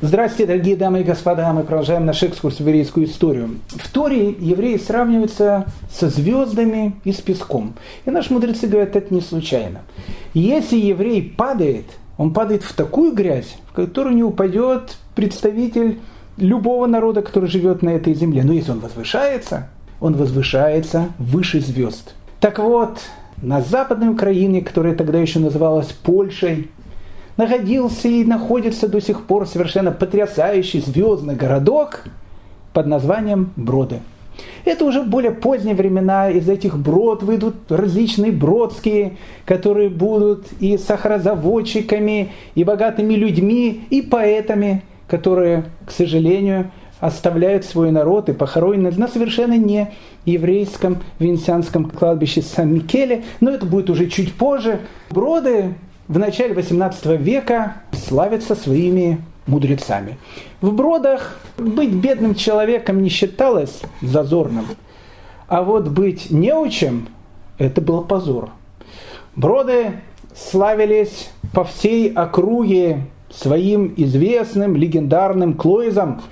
Здравствуйте, дорогие дамы и господа, мы продолжаем наш экскурс в еврейскую историю. В Торе евреи сравниваются со звездами и с песком. И наши мудрецы говорят, это не случайно. Если еврей падает, он падает в такую грязь, в которую не упадет представитель любого народа, который живет на этой земле. Но если он возвышается, он возвышается выше звезд. Так вот, на Западной Украине, которая тогда еще называлась Польшей, находился и находится до сих пор совершенно потрясающий звездный городок под названием Броды. Это уже более поздние времена, из этих брод выйдут различные бродские, которые будут и сахарозаводчиками, и богатыми людьми, и поэтами, которые, к сожалению, оставляют свой народ и похоронены на совершенно не еврейском венецианском кладбище Сан-Микеле, но это будет уже чуть позже. Броды в начале XVIII века славятся своими мудрецами. В Бродах быть бедным человеком не считалось зазорным, а вот быть неучем – это был позор. Броды славились по всей округе своим известным легендарным клоизом,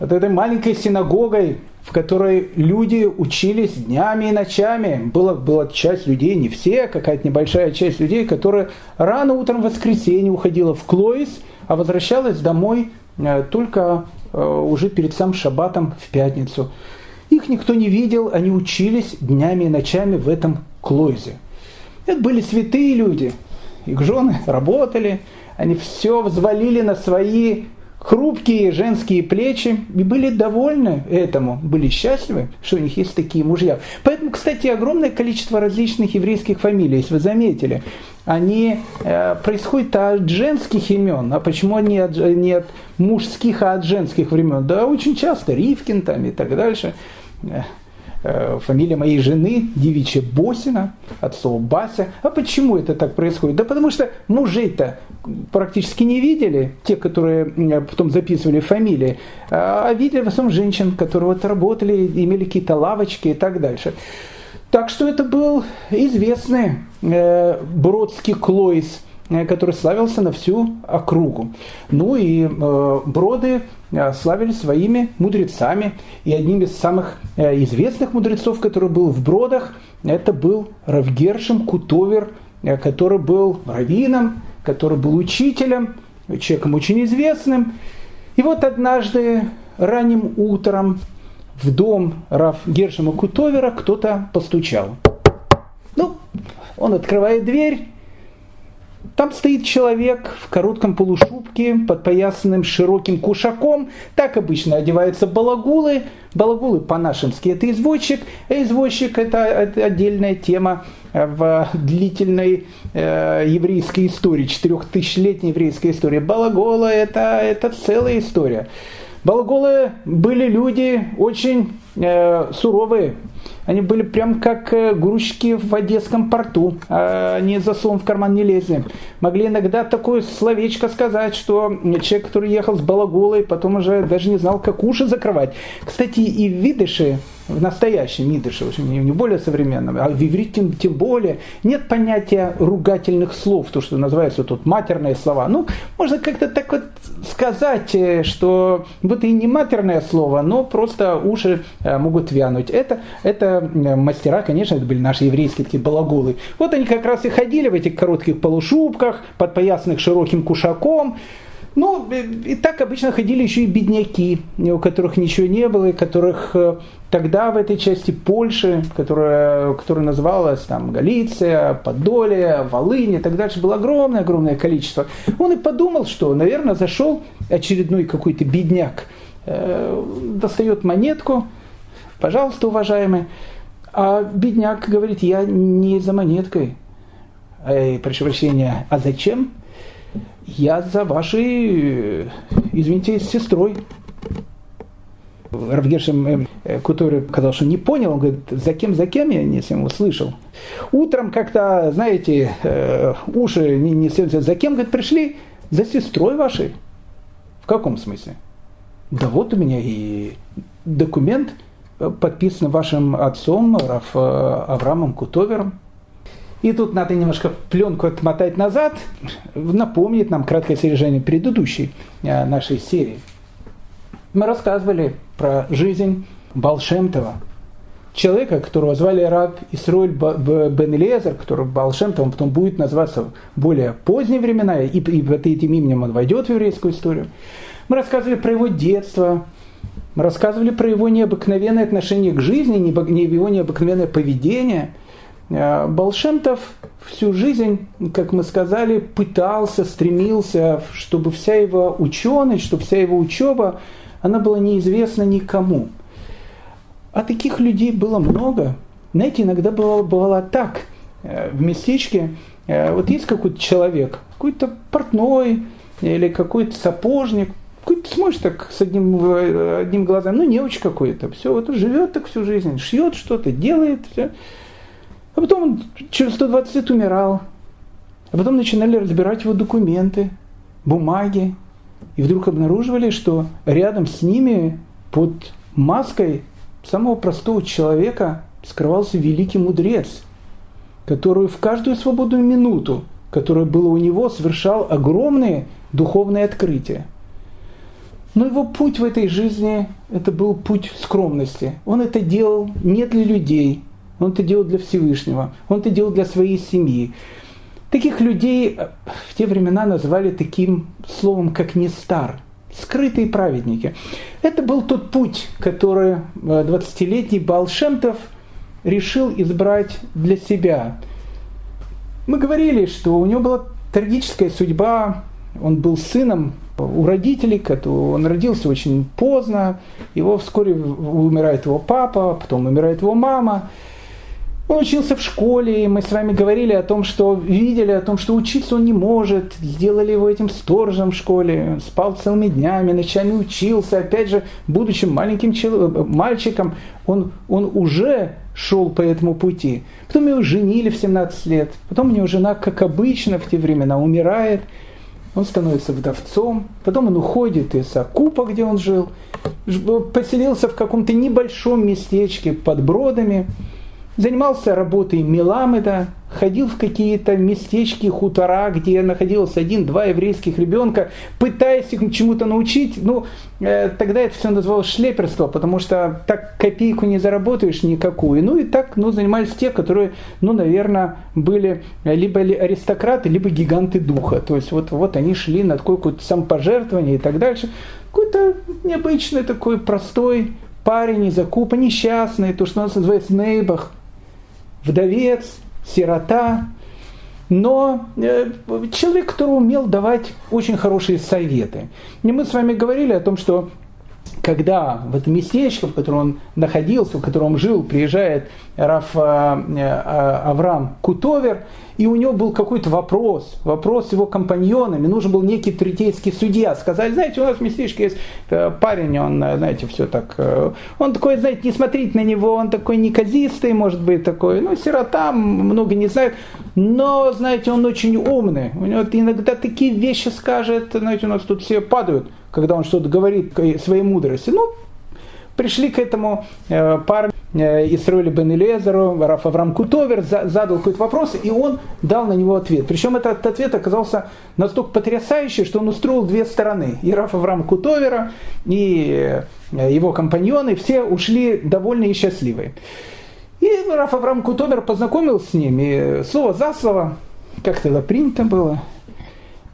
вот этой маленькой синагогой, в которой люди учились днями и ночами. Была, была часть людей, не все, какая-то небольшая часть людей, которая рано утром в воскресенье уходила в Клоис, а возвращалась домой э, только э, уже перед сам шаббатом в пятницу. Их никто не видел, они учились днями и ночами в этом Клоизе. Это были святые люди. Их жены работали, они все взвалили на свои хрупкие женские плечи и были довольны этому, были счастливы, что у них есть такие мужья. Поэтому, кстати, огромное количество различных еврейских фамилий, если вы заметили, они э, происходят от женских имен. А почему они от, не от мужских, а от женских времен? Да, очень часто Ривкин там и так дальше. Э, Э, фамилия моей жены девичья Босина, от слова Бася. А почему это так происходит? Да потому что мужей-то практически не видели, те, которые потом записывали фамилии, а видели в основном женщин, которые вот работали, имели какие-то лавочки и так дальше. Так что это был известный э, Бродский Э, который славился на всю округу. Ну и э, броды э, славились своими мудрецами. И одним из самых э, известных мудрецов, который был в бродах, это был Равгершем Кутовер, э, который был раввином, который был учителем, человеком очень известным. И вот однажды ранним утром в дом Рав Гершема Кутовера кто-то постучал. Ну, он открывает дверь, там стоит человек в коротком полушубке, подпоясанным широким кушаком. Так обычно одеваются балагулы. Балагулы по-нашемски это извозчик. А извозчик это отдельная тема в длительной э, еврейской истории, четырехтысячелетней еврейской истории. Балагола это, это целая история. Балаголы были люди очень э, суровые, они были прям как э, грузчики в Одесском порту. А они за словом в карман не лезли. Могли иногда такое словечко сказать, что человек, который ехал с балагулой, потом уже даже не знал, как уши закрывать. Кстати, и в видыше, в настоящем идыше, не, не более современном, а в иврите тем, тем более, нет понятия ругательных слов, то, что называется тут матерные слова. Ну, можно как-то так вот сказать, э, что вот и не матерное слово, но просто уши э, могут вянуть. Это, это э, мастера, конечно, это были наши еврейские такие балагулы. Вот они как раз и ходили в этих коротких полушубках, подпоясанных широким кушаком, ну, и так обычно ходили еще и бедняки, у которых ничего не было, и которых э, тогда в этой части Польши, которая, которая называлась там Галиция, Подолия, Волынь и так дальше, было огромное-огромное количество. Он и подумал, что, наверное, зашел очередной какой-то бедняк, э, достает монетку, пожалуйста, уважаемый, а бедняк говорит, я не за монеткой. Эй, прошу прощения, а зачем? я за вашей, извините, сестрой. Равгершем э, который сказал, что не понял, он говорит, за кем, за кем я не всем услышал. Утром как-то, знаете, э, уши не, не за кем, говорит, пришли? За сестрой вашей. В каком смысле? Да вот у меня и документ, э, подписан вашим отцом Раф Авраамом Кутовером. И тут надо немножко пленку отмотать назад, напомнить нам краткое содержание предыдущей э, нашей серии. Мы рассказывали про жизнь Балшемтова, человека, которого звали раб Исроль Бен Элиезер, который Балшемтовым потом будет называться в более поздние времена, и, и под этим именем он войдет в еврейскую историю. Мы рассказывали про его детство, мы рассказывали про его необыкновенное отношение к жизни, его необыкновенное поведение – Э, Балшемтов всю жизнь, как мы сказали, пытался, стремился, чтобы вся его ученость, чтобы вся его учеба, она была неизвестна никому. А таких людей было много. Знаете, иногда бывало, бывало так. Э, в местечке э, вот есть какой-то человек, какой-то портной или какой-то сапожник, какой-то смотришь так с одним, одним глазом, ну не очень какой-то, все, вот живет так всю жизнь, шьет что-то, делает, все. А потом он через 120 лет умирал. А потом начинали разбирать его документы, бумаги. И вдруг обнаруживали, что рядом с ними под маской самого простого человека скрывался великий мудрец, который в каждую свободную минуту, которая была у него, совершал огромные духовные открытия. Но его путь в этой жизни – это был путь скромности. Он это делал не для людей, он это делал для Всевышнего, он это делал для своей семьи. Таких людей э, в те времена называли таким словом, как Нестар, скрытые праведники. Это был тот путь, который 20-летний э, Балшемтов решил избрать для себя. Мы говорили, что у него была трагическая судьба, он был сыном у родителей, он родился очень поздно, его вскоре умирает его папа, потом умирает его мама – он учился в школе, и мы с вами говорили о том, что видели о том, что учиться он не может, сделали его этим сторожем в школе, спал целыми днями, ночами учился, опять же, будучи маленьким мальчиком, он, он уже шел по этому пути. Потом его женили в 17 лет, потом у него жена, как обычно в те времена, умирает, он становится вдовцом, потом он уходит из Акупа, где он жил, поселился в каком-то небольшом местечке под Бродами, занимался работой Меламеда, ходил в какие-то местечки, хутора, где находилось один-два еврейских ребенка, пытаясь их чему-то научить. Ну, э, тогда это все называлось шлеперство, потому что так копейку не заработаешь никакую. Ну и так ну, занимались те, которые, ну, наверное, были либо аристократы, либо гиганты духа. То есть вот, вот они шли на такое какое-то самопожертвование и так дальше. Какой-то необычный такой простой парень из Акупа, несчастный, то, что у нас называется нейбах, вдовец, сирота, но э, человек, который умел давать очень хорошие советы. И мы с вами говорили о том, что когда в это местечко, в котором он находился, в котором он жил, приезжает Раф э, э, Авраам Кутовер, и у него был какой-то вопрос, вопрос с его компаньонами, нужен был некий третейский судья. Сказали, знаете, у нас в местечке есть э, парень, он, знаете, все так, он такой, знаете, не смотрите на него, он такой неказистый, может быть, такой, ну, сирота, много не знает, но, знаете, он очень умный, у него иногда такие вещи скажет, знаете, у нас тут все падают когда он что-то говорит своей мудрости. Ну, пришли к этому э, парню э, Исроили бен Элезеру, Раф Авраам Кутовер, задал какой-то вопрос, и он дал на него ответ. Причем этот ответ оказался настолько потрясающий, что он устроил две стороны. И Раф Авраам Кутовера, и э, его компаньоны, все ушли довольны и счастливы. И Раф Авраам Кутовер познакомился с ними, слово за слово, как тогда принято было,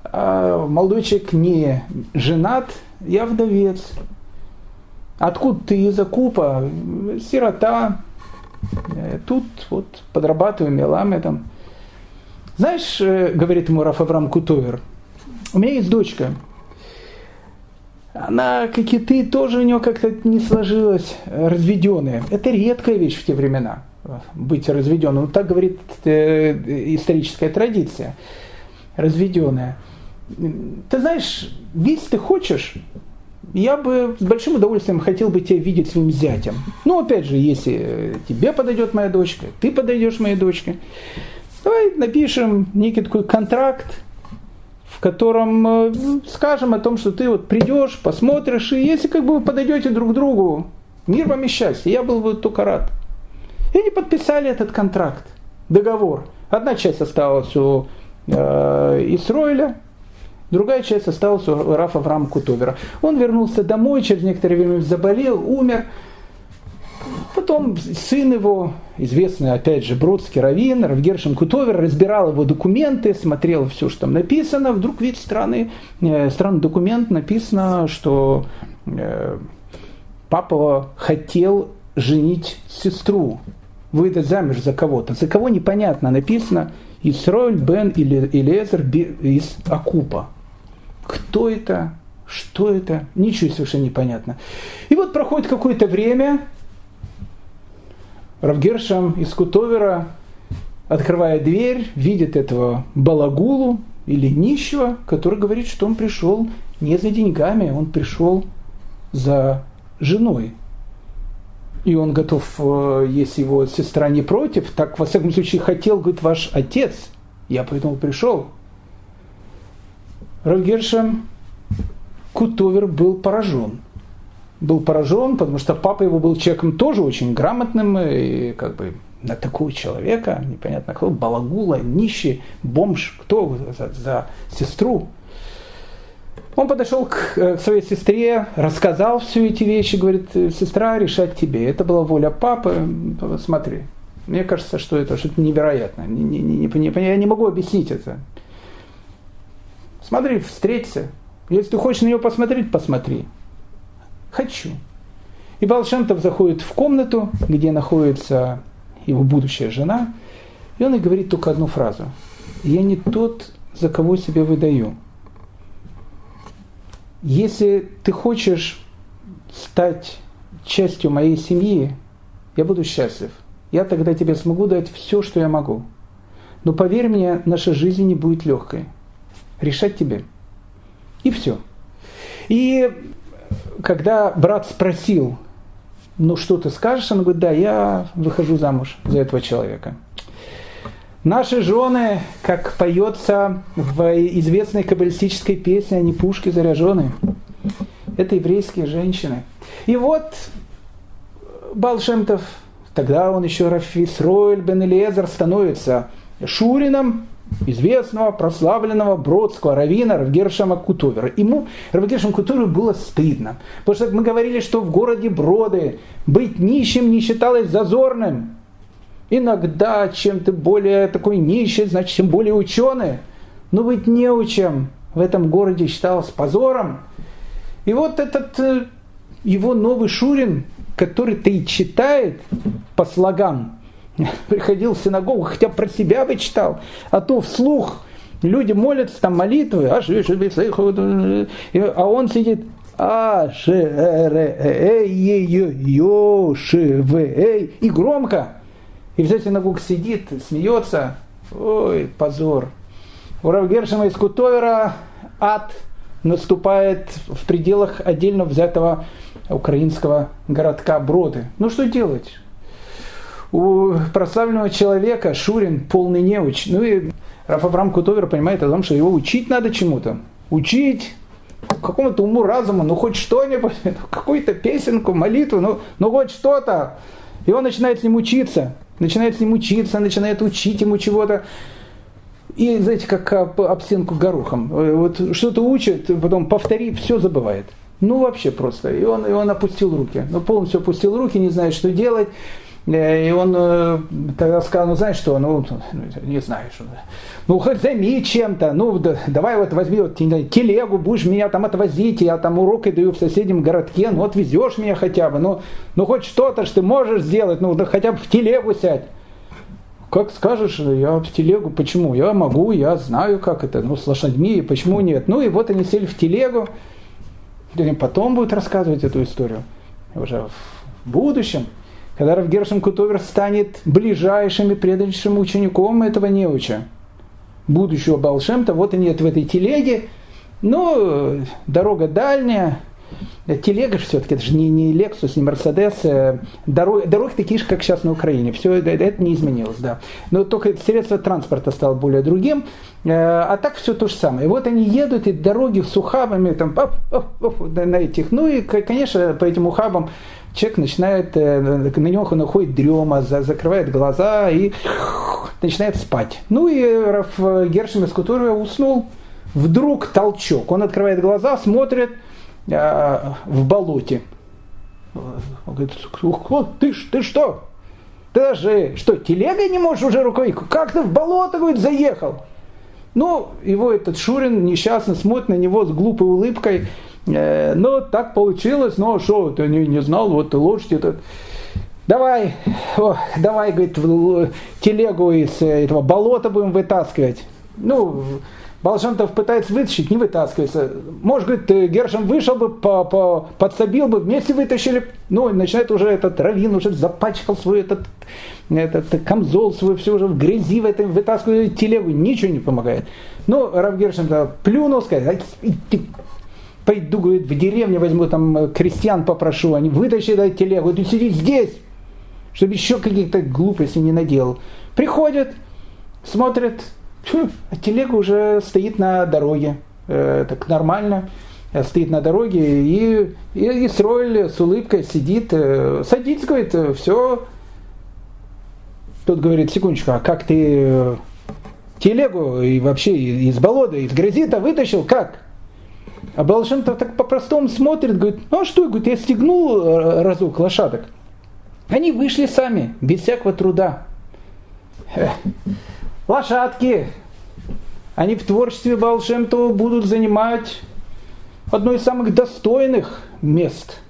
а молодой человек не женат, я вдовец. Откуда ты из Акупа? Сирота. Тут вот подрабатываю меламедом. Знаешь, э, говорит ему Раф Авраам Кутовер, у меня есть дочка. Она, как и ты, тоже у нее как-то не сложилась, разведенная. Это редкая вещь в те времена, быть разведенным. Так говорит э, историческая традиция. Разведенная ты знаешь, если ты хочешь, я бы с большим удовольствием хотел бы тебя видеть своим зятем. Ну, опять же, если тебе подойдет моя дочка, ты подойдешь моей дочке, давай напишем некий такой контракт, в котором э, скажем о том, что ты вот придешь, посмотришь, и если как бы вы подойдете друг к другу, мир вам и счастье, я был бы только рад. И они подписали этот контракт, договор – Одна часть осталась у э, Исроиля, другая часть осталась у Рафа Авраама Кутовера. Он вернулся домой, через некоторое время заболел, умер. Потом сын его, известный, опять же, Бродский Равин, Равгершин Кутовер, разбирал его документы, смотрел все, что там написано. Вдруг видит странный, э, странный документ, написано, что э, папа хотел женить сестру, выдать замуж за кого-то. За кого непонятно написано Исроэль бен или Элезер из Акупа. Кто это? Что это? Ничего совершенно непонятно. И вот проходит какое-то время, Равгершам из Кутовера открывает дверь, видит этого балагулу или нищего, который говорит, что он пришел не за деньгами, он пришел за женой. И он готов, э, если его сестра не против, так, во всяком случае, хотел, говорит, ваш отец. Я поэтому пришел. Равгершам Кутовер был поражен был поражен, потому что папа его был человеком тоже очень грамотным, и как бы на такого человека, непонятно кто, балагула, нищий, бомж, кто за, за сестру. Он подошел к, э, к своей сестре, рассказал все эти вещи, говорит, сестра, решать тебе. Это была воля папы, смотри. Мне кажется, что это что-то невероятное. Не, не, не, не, я не могу объяснить это. Смотри, встреться. Если ты хочешь на нее посмотреть, посмотри хочу. И Балшемтов заходит в комнату, где находится его будущая жена, и он и говорит только одну фразу. «Я не тот, за кого себя выдаю. Если ты хочешь стать частью моей семьи, я буду счастлив. Я тогда тебе смогу дать все, что я могу. Но поверь мне, наша жизнь не будет легкой. Решать тебе. И все. И когда брат спросил, ну что ты скажешь, он говорит, да, я выхожу замуж за этого человека. Наши жены, как поется в известной каббалистической песне, они пушки заряжены. Это еврейские женщины. И вот Балшемтов, тогда он еще Рафис Ройль Бен Элиезер становится Шурином, известного, прославленного бродского равина Равгершама Кутовера. Ему, Равгершам Кутоверу, было стыдно. Потому что мы говорили, что в городе Броды быть нищим не считалось зазорным. Иногда, чем ты более такой нищий, значит, тем более ученый. Но быть неучем в этом городе считалось позором. И вот этот э, его новый Шурин, который-то и читает по слогам, приходил в синагогу, хотя про себя бы читал, а то вслух люди молятся, там молитвы, а он сидит, а ш р э ё ш в и громко. И вся синагога сидит, смеется. Ой, позор. У Равгершема из Кутовера ад наступает в пределах отдельно взятого украинского городка Броды. Ну что делать? У прославленного человека Шурин полный неуч. Ну и Раф Авраам Кутовер понимает о том, что его учить надо чему-то. Учить какому-то уму, разуму, ну хоть что-нибудь, какую-то песенку, молитву, ну, ну хоть что-то. И он начинает с ним учиться, начинает с ним учиться, начинает учить ему чего-то. И, знаете, как об, об стенку горохом. Вот что-то учит, потом повтори, все забывает. Ну, вообще просто. И он, и он опустил руки. Ну, полностью опустил руки, не знает, что делать. Э, и он э, тогда сказал, ну знаешь что, ну, не знаю, что, ну хоть займи чем-то, ну да, давай вот возьми вот телегу, будешь меня там отвозить, я там уроки даю в соседнем городке, ну вот везешь меня хотя бы, ну, ну хоть что-то ж ты можешь сделать, ну да хотя бы в телегу сядь. Как скажешь, я в телегу, почему? Я могу, я знаю, как это, ну с лошадьми, почему нет? Ну и вот они сели в телегу, потом будут рассказывать эту историю, уже в будущем когда Равгершем Кутовер станет ближайшим и преданнейшим учеником этого неуча, будущего Балшемта, вот они в этой телеге, но дорога дальняя, телега же все-таки, это же не, не Lexus, не Mercedes, э, дорог, дороги такие же, как сейчас на Украине, все это, это не изменилось, да. Но только средство транспорта стало более другим, э, а так все то же самое. И вот они едут, и дороги с ухабами, там, оп, оп, оп, на этих, ну и, конечно, по этим ухабам человек начинает, на него находит дрема, закрывает глаза и начинает спать. Ну и Раф Гершем из Кутуры уснул, вдруг толчок. Он открывает глаза, смотрит а, в болоте. Он говорит, ты, ты что? Ты даже, что, телегой не можешь уже рукой? Как ты в болото, говорит, заехал? Ну, его этот Шурин несчастно смотрит на него с глупой улыбкой. Э, ну, так получилось, а что, ты не, не знал, вот лошадь этот. Давай, о, давай, говорит, телегу из этого болота будем вытаскивать. Ну, Балшантов пытается вытащить, не вытаскивается. Может, говорит, Гершем вышел бы, по, по, подсобил бы, вместе вытащили. Ну, начинает уже этот равин, уже запачкал свой этот, этот камзол свой, все уже в грязи в этом, вытаскивает телегу, ничего не помогает. Ну, Рав Гершем плюнул, сказал, пойду, говорит, в деревню возьму, там, крестьян попрошу, они вытащат эту телегу, ты сиди здесь, чтобы еще каких-то глупостей не наделал. Приходят, смотрят, а телега уже стоит на дороге. Э, так нормально. Э, стоит на дороге и, и, и Сройль с улыбкой сидит. Э, садится, говорит, э, все. Тут говорит, секундочку, а как ты э, телегу и вообще из болота, из грязи-то вытащил? Как? А Балшемтов так по-простому смотрит, говорит, ну а что, говорит, я стегнул э, разок лошадок. Они вышли сами, без всякого труда лошадки, они в творчестве Балшемтова будут занимать одно из самых достойных мест.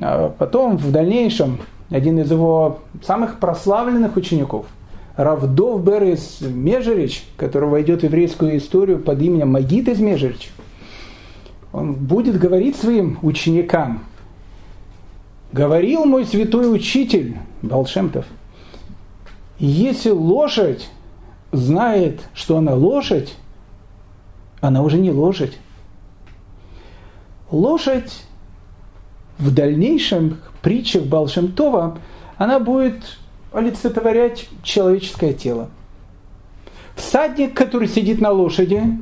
А потом, в дальнейшем, один из его самых прославленных учеников, Равдов Берес Межерич, который войдет в еврейскую историю под именем Магит из Межерич, он будет говорить своим ученикам, говорил мой святой учитель Балшемтов, если лошадь знает, что она лошадь, она уже не лошадь. Лошадь в дальнейшем притчах Балшемтова, она будет олицетворять человеческое тело. Всадник, который сидит на лошади,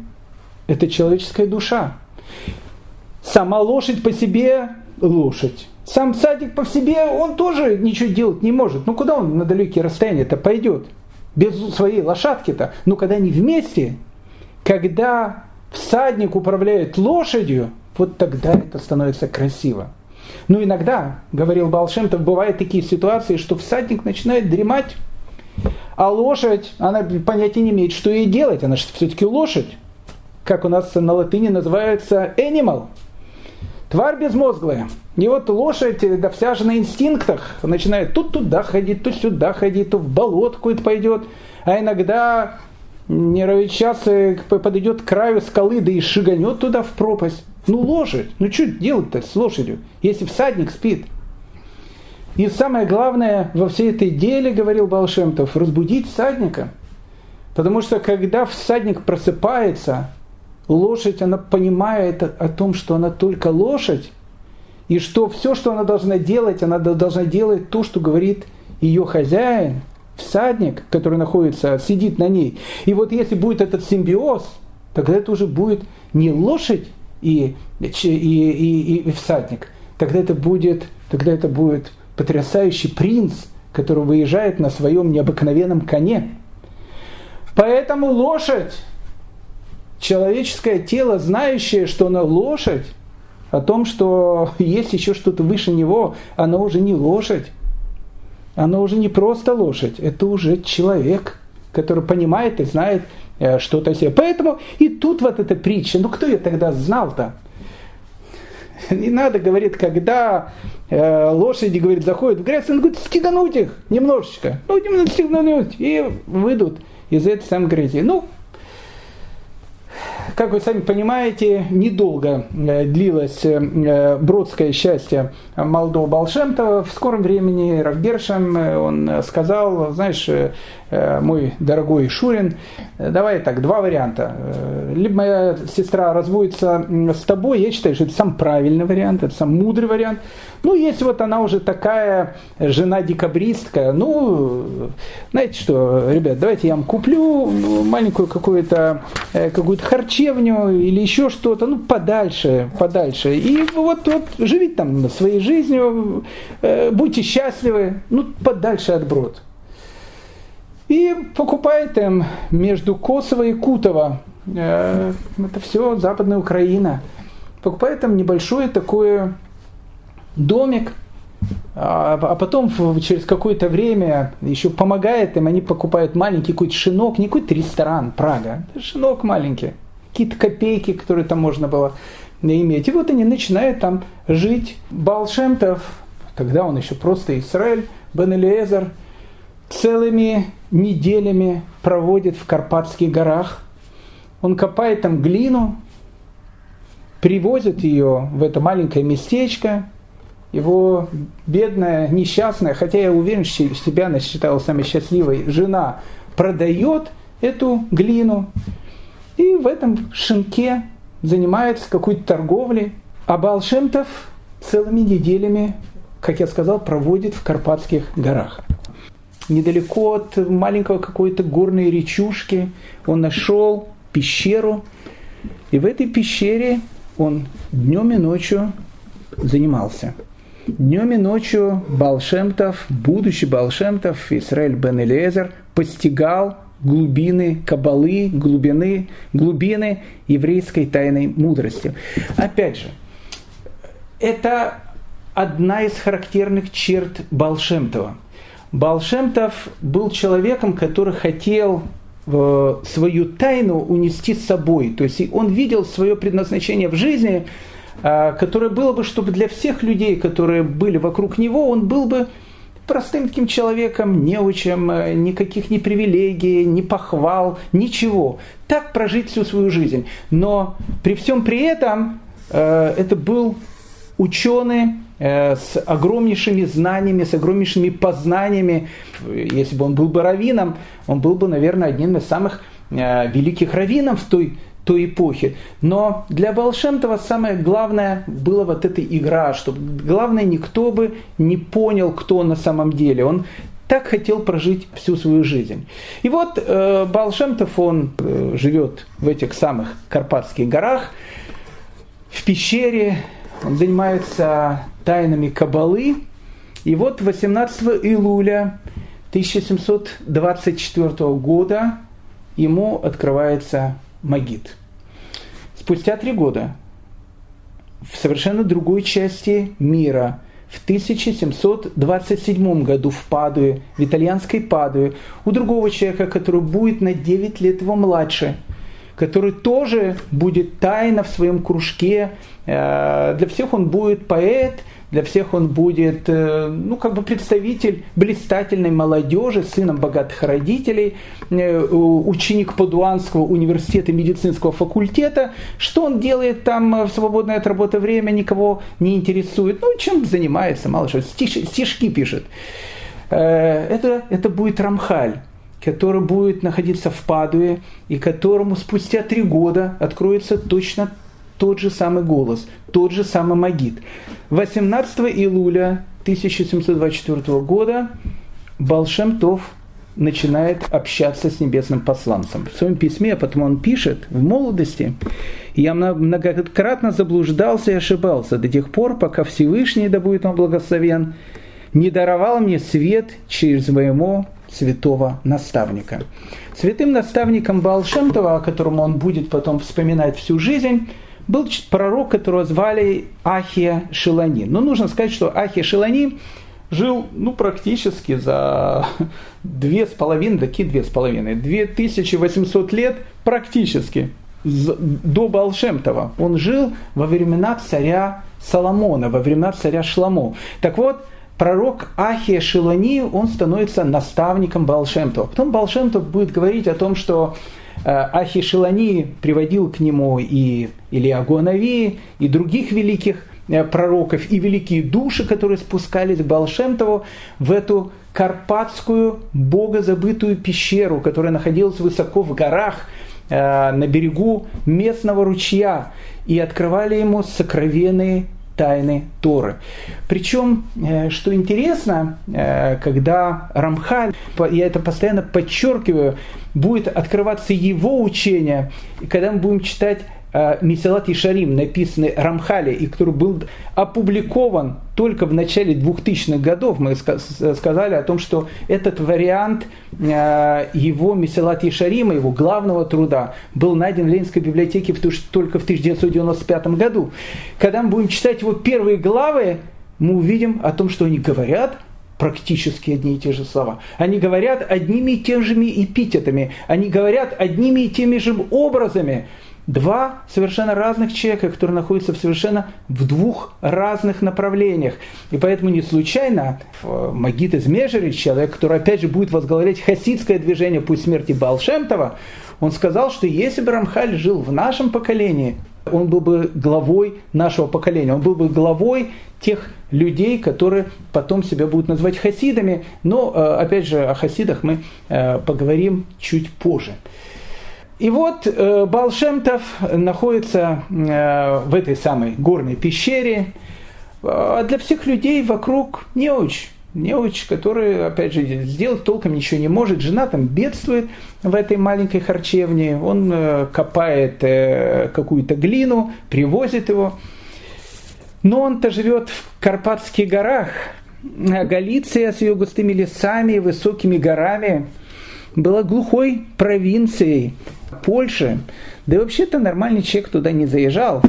это человеческая душа. Сама лошадь по себе лошадь. Сам всадник по себе, он тоже ничего делать не может. Ну куда он на далекие расстояния-то пойдет? без своей лошадки-то, но когда они вместе, когда всадник управляет лошадью, вот тогда это становится красиво. Но иногда, говорил Балшемтов, бывают такие ситуации, что всадник начинает дремать, а лошадь, она понятия не имеет, что ей делать, она же все-таки лошадь. Как у нас на латыни называется animal, тварь безмозглая. И вот лошадь, да вся же на инстинктах, начинает тут туда ходить, то сюда ходить, то в болото какое-то пойдет. А иногда не равит час подойдет к краю скалы, да и шиганет туда в пропасть. Ну лошадь, ну что делать-то с лошадью, если всадник спит? И самое главное во всей этой деле, говорил Балшемтов, разбудить всадника. Потому что когда всадник просыпается, лошадь, она понимает о том, что она только лошадь, и что все, что она должна делать, она должна делать то, что говорит ее хозяин, всадник, который находится, сидит на ней. И вот если будет этот симбиоз, тогда это уже будет не лошадь и, и, и, и всадник, тогда это будет, тогда это будет потрясающий принц, который выезжает на своем необыкновенном коне. Поэтому лошадь, человеческое тело, знающее, что она лошадь, о том, что есть еще что-то выше него, оно уже не лошадь. Оно уже не просто лошадь, это уже человек, который понимает и знает э, что-то себе. Поэтому и тут вот эта притча, ну кто ее тогда знал-то? Не надо, говорит, когда э, лошади, говорит, заходят в грязь, он говорит, стегануть их немножечко. Ну, немного стегануть, и выйдут из этой самой грязи. Ну, как вы сами понимаете, недолго э, длилось э, бродское счастье молодого Балшемтова. В скором времени Равгершем, э, он сказал, знаешь, э, мой дорогой Шурин, э, давай так, два варианта. Э, либо моя сестра разводится с тобой, я считаю, что это самый правильный вариант, это самый мудрый вариант. Ну, если вот она уже такая жена-декабристка, ну, знаете что, ребят, давайте я вам куплю маленькую какую-то какую харчевню или еще что-то, ну, подальше, подальше. И вот, вот живите там своей жизнью, будьте счастливы, ну, подальше от брод. И покупает им между Косово и Кутово, э, это все западная Украина, покупает там небольшой такой домик, а, а потом через какое-то время еще помогает им, они покупают маленький какой-то шинок, не какой-то ресторан, Прага, шинок маленький, какие-то копейки, которые там можно было иметь. И вот они начинают там жить. Балшемтов, тогда он еще просто Израиль, Бен Элиезер, целыми неделями проводит в Карпатских горах. Он копает там глину, привозит ее в это маленькое местечко. Его бедная, несчастная, хотя я уверен, что себя она считала самой счастливой, жена продает эту глину и в этом шинке занимается какой-то торговлей. А Балшемтов целыми неделями, как я сказал, проводит в Карпатских горах недалеко от маленького какой-то горной речушки, он нашел пещеру, и в этой пещере он днем и ночью занимался. Днем и ночью Балшемтов, будущий Балшемтов, Израиль бен Элиезер, постигал глубины кабалы, глубины, глубины еврейской тайной мудрости. Опять же, это одна из характерных черт Балшемтова – Балшемтов был человеком, который хотел э, свою тайну унести с собой. То есть он видел свое предназначение в жизни, э, которое было бы, чтобы для всех людей, которые были вокруг него, он был бы простым таким человеком, неучем, э, никаких ни привилегий, ни похвал, ничего. Так прожить всю свою жизнь. Но при всем при этом это был ученый, с огромнейшими знаниями, с огромнейшими познаниями. Если бы он был бы раввином, он был бы, наверное, одним из самых э, великих раввинов той, той эпохи. Но для Балшемтова самое главное было вот эта игра, чтобы главное никто бы не понял, кто он на самом деле. Он так хотел прожить всю свою жизнь. И вот э, Балшемтов, он э, живет в этих самых Карпатских горах, в пещере, он занимается тайнами Кабалы. И вот 18 июля 1724 года ему открывается Магит. Спустя три года в совершенно другой части мира, в 1727 году в Падуе, в итальянской Падуе, у другого человека, который будет на 9 лет его младше – который тоже будет тайно в своем кружке. Э, для всех он будет поэт, для всех он будет, э, ну, как бы представитель блистательной молодежи, сыном богатых родителей, э, ученик Падуанского университета медицинского факультета. Что он делает там в свободное от работы время, никого не интересует. Ну, чем занимается, мало что, стишки пишет. Это, это будет Рамхаль который будет находиться в Падуе и которому спустя три года откроется точно тот же самый голос, тот же самый Магид. 18 июля 1724 года Балшем Тов начинает общаться с небесным посланцем. В своем письме, а потом он пишет, в молодости я многократно заблуждался и ошибался до тех пор, пока Всевышний, да будет он благословен, не даровал мне свет через моему святого наставника. Святым наставником Балшемтова, о котором он будет потом вспоминать всю жизнь, был пророк, которого звали Ахия Шилани. Но нужно сказать, что Ахия Шилани жил ну, практически за две с половиной, такие две с половиной, 2800 лет практически до Балшемтова. Он жил во времена царя Соломона, во времена царя Шламо. Так вот, пророк Ахия Шилани, он становится наставником Балшемтова. Потом Балшемтов будет говорить о том, что э, Ахи Шилани приводил к нему и Ильягу Анави, и других великих э, пророков, и великие души, которые спускались к Балшемтову в эту карпатскую богозабытую пещеру, которая находилась высоко в горах, э, на берегу местного ручья, и открывали ему сокровенные тайны Торы. Причем, э, что интересно, э, когда Рамхаль, я это постоянно подчеркиваю, будет открываться его учение, когда мы будем читать Месилат и Шарим, написанный Рамхали, и который был опубликован только в начале 2000-х годов, мы сказали о том, что этот вариант э, его Месилат и Шарима, его главного труда, был найден в Ленинской библиотеке только в 1995 году. Когда мы будем читать его первые главы, мы увидим о том, что они говорят практически одни и те же слова. Они говорят одними и теми же эпитетами, они говорят одними и теми же образами. Два совершенно разных человека, которые находятся в совершенно в двух разных направлениях. И поэтому не случайно Магит из Межери, человек, который опять же будет возглавлять хасидское движение «Пусть смерти Балшемтова», он сказал, что если бы Рамхаль жил в нашем поколении, он был бы главой нашего поколения, он был бы главой тех людей, которые потом себя будут называть хасидами. Но, э, опять же, о хасидах мы э, поговорим чуть позже. И вот э, Балшемтов находится э, в этой самой горной пещере, а для всех людей вокруг неуч, неуч, который, опять же, сделать толком ничего не может. Жена там бедствует в этой маленькой харчевне, он э, копает э, какую-то глину, привозит его. Но он-то живет в Карпатских горах, Галиция с ее густыми лесами высокими горами была глухой провинцией, Польши, да и вообще-то нормальный человек туда не заезжал.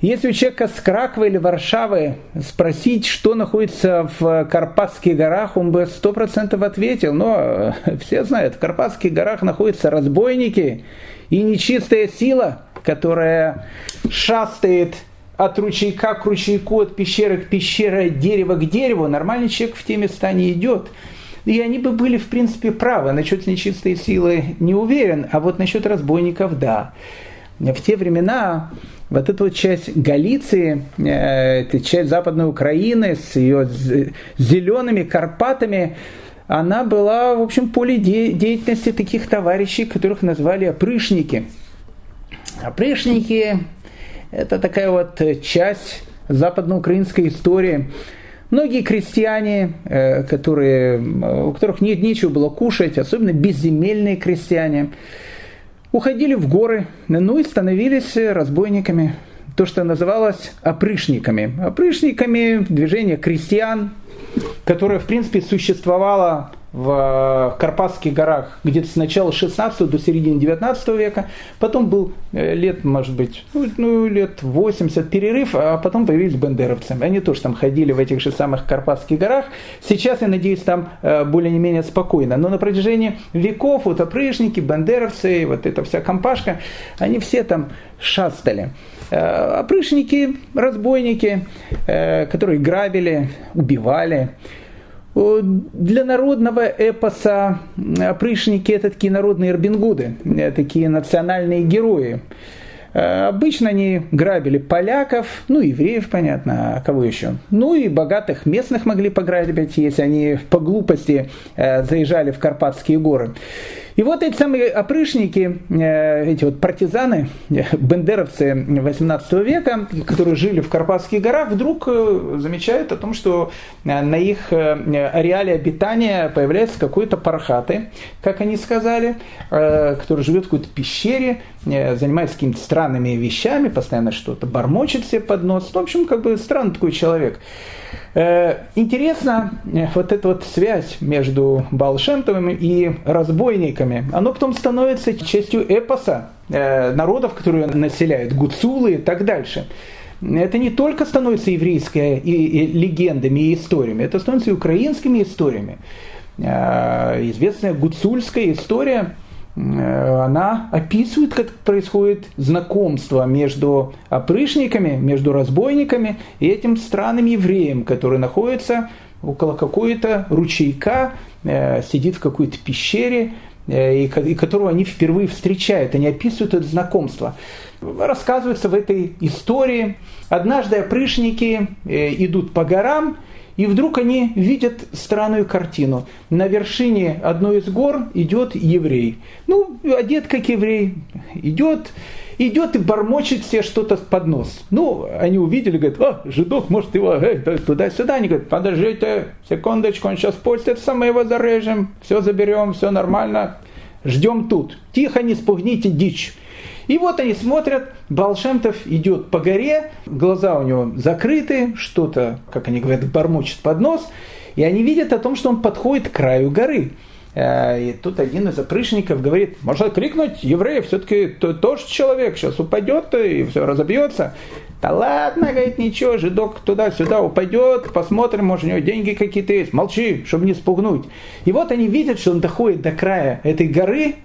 Если у человека с Краковой или Варшавы спросить, что находится в Карпатских горах, он бы сто процентов ответил. Но все знают, в Карпатских горах находятся разбойники и нечистая сила, которая шастает от ручейка к ручейку, от пещеры к пещере, от дерева к дереву. Нормальный человек в те места не идет. И они бы были, в принципе, правы. Насчет нечистой силы не уверен, а вот насчет разбойников – да. В те времена вот эта вот часть Галиции, э, эта часть Западной Украины с ее зелеными Карпатами, она была, в общем, поле деятельности таких товарищей, которых назвали опрышники. Опрышники – это такая вот часть западноукраинской истории – Многие крестьяне, э, которые, у которых нет нечего было кушать, особенно безземельные крестьяне, уходили в горы, ну и становились разбойниками, то, что называлось опрышниками. Опрышниками движение крестьян, которое, в принципе, существовало в Карпатских горах где-то с начала 16 до середины 19 века. Потом был э, лет, может быть, ну, ну, лет 80 перерыв, а потом появились бандеровцы. Они тоже там ходили в этих же самых Карпатских горах. Сейчас, я надеюсь, там э, более-менее спокойно. Но на протяжении веков вот опрыжники, бандеровцы, вот эта вся компашка, они все там шастали. Э, опрышники, разбойники, которые грабили, убивали, Э, для народного эпоса опрышники – это такие народные Робингуды, э, такие национальные герои. Э, обычно они грабили поляков, ну, евреев, понятно, а кого еще? Ну, и богатых местных могли пограбить, если они по глупости заезжали в Карпатские горы. И вот эти самые опрышники, э, эти вот партизаны, э, бендеровцы 18 века, которые жили в Карпатских горах, вдруг э, замечают о том, что на их ареале обитания появляется какой-то пархаты, как они сказали, который живет в какой-то пещере, занимается какими-то странными вещами, постоянно что-то бормочет себе под нос. В общем, как бы странный такой человек. Э, интересно э, вот эта вот связь между Балшемтовым и разбойниками. Оно потом становится частью эпоса э, народов, которые населяют, гуцулы и так дальше. Это не только становится еврейской и, и легендами и историями, это становится и украинскими историями. Известная гуцульская история она описывает, как происходит знакомство между опрышниками, между разбойниками и этим странным евреем, который находится около какой-то ручейка, э, сидит в какой-то пещере, э, и которого они впервые встречают. Они описывают это знакомство. Рассказывается в этой истории. Однажды опрышники идут по горам, и вдруг они видят странную картину. На вершине одной из гор идет еврей. Ну, одет как еврей, идет, идет и бормочет себе что-то под нос. Ну, они увидели, говорят, а, жидок, может его эй, туда-сюда. Они говорят, подождите, секундочку, он сейчас постится, мы его зарежем, все заберем, все нормально, ждем тут. Тихо, не спугните дичь. И вот они смотрят, Балшемтов идет по горе, глаза у него закрыты, что-то, как они говорят, бормочет под нос, и они видят о том, что он подходит к краю горы. Э, и тут один из опрышников говорит, можно крикнуть, еврей все-таки тоже человек, сейчас упадет и все разобьется. Да ладно, говорит, ничего, жидок туда-сюда упадет, посмотрим, может у него деньги какие-то есть. Молчи, чтобы не спугнуть. И вот они видят, что он доходит до края этой горы,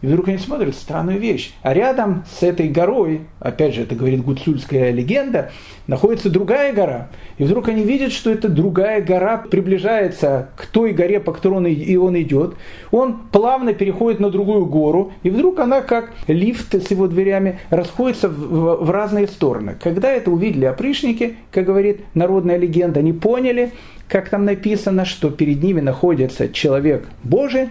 и вдруг они смотрят странную вещь. А рядом с этой горой, опять же, это говорит гуцульская легенда, находится другая гора. И вдруг они видят, что эта другая гора приближается к той горе, по которой он, и он идет. Он плавно переходит на другую гору, и вдруг она, как лифт с его дверями, расходится в, в, в разные стороны. Когда это увидели опришники, как говорит народная легенда, они поняли, как там написано, что перед ними находится человек Божий,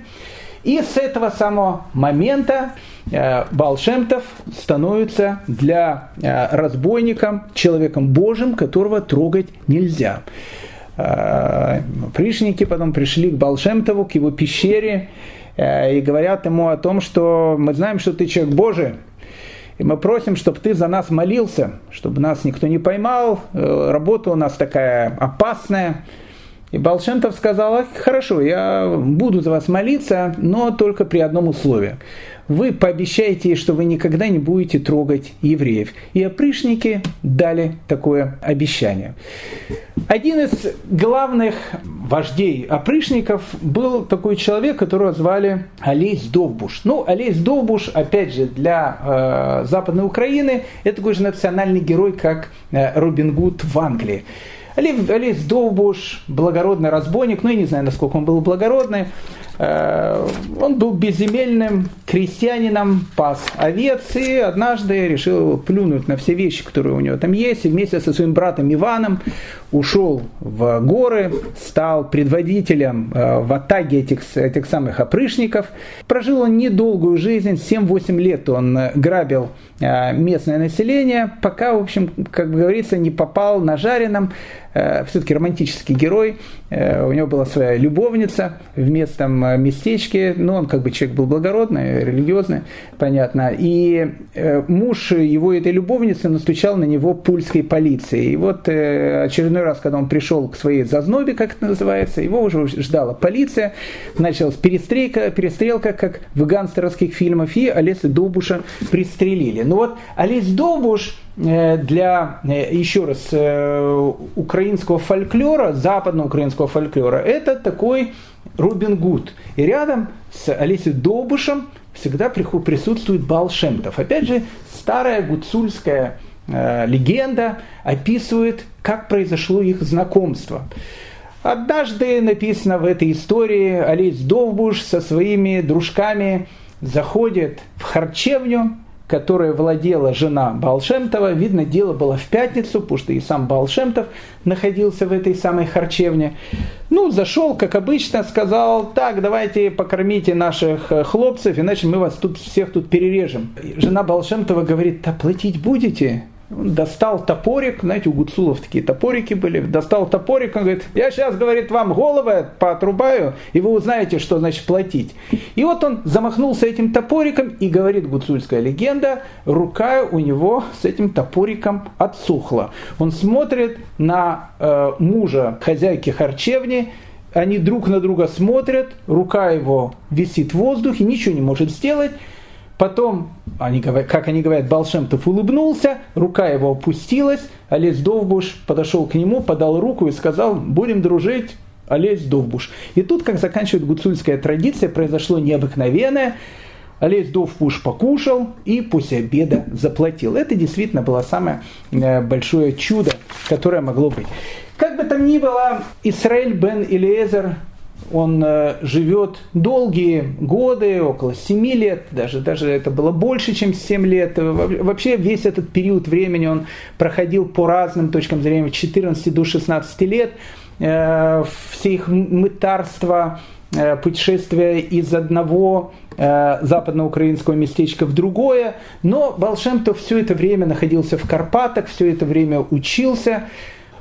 и с этого самого момента э, Балшемтов становится для э, разбойника человеком Божьим, которого трогать нельзя. Э, пришники потом пришли к Балшемтову, к его пещере, и говорят ему о том, что мы знаем, что ты человек Божий, и мы просим, чтобы ты за нас молился, чтобы нас никто не поймал, работа у нас такая опасная, и Балшемтов сказал, хорошо, я буду за вас молиться, но только при одном условии. Вы пообещаете, что вы никогда не будете трогать евреев. И опришники дали такое обещание. Один из главных вождей опришников был такой человек, которого звали Олесь Довбуш. Ну, Олесь Довбуш, опять же, для э, Западной Украины, это такой же национальный герой, как э, Робин Гуд в Англии. Олесь Довбуш, благородный разбойник, ну я не знаю, насколько он был благородный, Э, он был безземельным крестьянином, пас овец и однажды решил плюнуть на все вещи, которые у него там есть, и вместе со своим братом Иваном ушел в горы, стал предводителем э, в атаге этих, этих самых опрышников. Прожил он недолгую жизнь, 7-8 лет он грабил э, местное население, пока, в общем, как говорится, не попал на жареном все-таки романтический герой, э, у него была своя любовница в местном э, местечке, но он как бы человек был благородный, религиозный, понятно, и муж его этой любовницы настучал на него пульской полиции. И вот очередной раз, когда он пришел к своей зазнобе, как это называется, его уже ждала полиция, началась перестрелка, перестрелка как в гангстерских фильмах, и Олеса Добуша пристрелили. Ну вот Олесь Добуш Э, для, э, еще раз, э, украинского фольклора, западноукраинского фольклора, это такой Рубин Гуд. И рядом с Олесей Добышем всегда присутствует Балшемтов. Опять же, старая гуцульская легенда описывает, как произошло их знакомство. Однажды написано в этой истории, Олесь Довбуш со своими дружками заходит в харчевню, которой владела жена Балшемтова. Видно, дело было в пятницу, потому что и сам Балшемтов находился в этой самой харчевне. Ну, зашел, как обычно, сказал, так, давайте покормите наших э, хлопцев, иначе мы вас тут всех тут перережем. Жена Балшемтова говорит, да платить будете? Он достал топорик, знаете, у гуцулов такие топорики были, достал топорик, он говорит, я сейчас, говорит, вам головы поотрубаю, и вы узнаете, что значит платить. И вот он замахнулся этим топориком, и говорит гуцульская легенда, рука у него с этим топориком отсухла. Он смотрит на э, мужа хозяйки харчевни, они друг на друга смотрят, рука его висит в воздухе, ничего не может сделать, Потом, они, как они говорят, Балшемтов улыбнулся, рука его опустилась, Олесь Довбуш подошел к нему, подал руку и сказал, будем дружить, Олесь Довбуш. И тут, как заканчивает гуцульская традиция, произошло необыкновенное. Олесь Довбуш покушал и после обеда заплатил. Это действительно было самое э, большое чудо, которое могло быть. Как бы там ни было, Исраэль бен Илиезер он э, живет долгие годы, около 7 лет, даже, даже это было больше, чем 7 лет. Вообще весь этот период времени он проходил по разным точкам зрения, от 14 до 16 лет. э, все их мытарства, э, путешествия из одного западноукраинского местечка в другое, но Балшемтов все это время находился в Карпатах, все это время учился.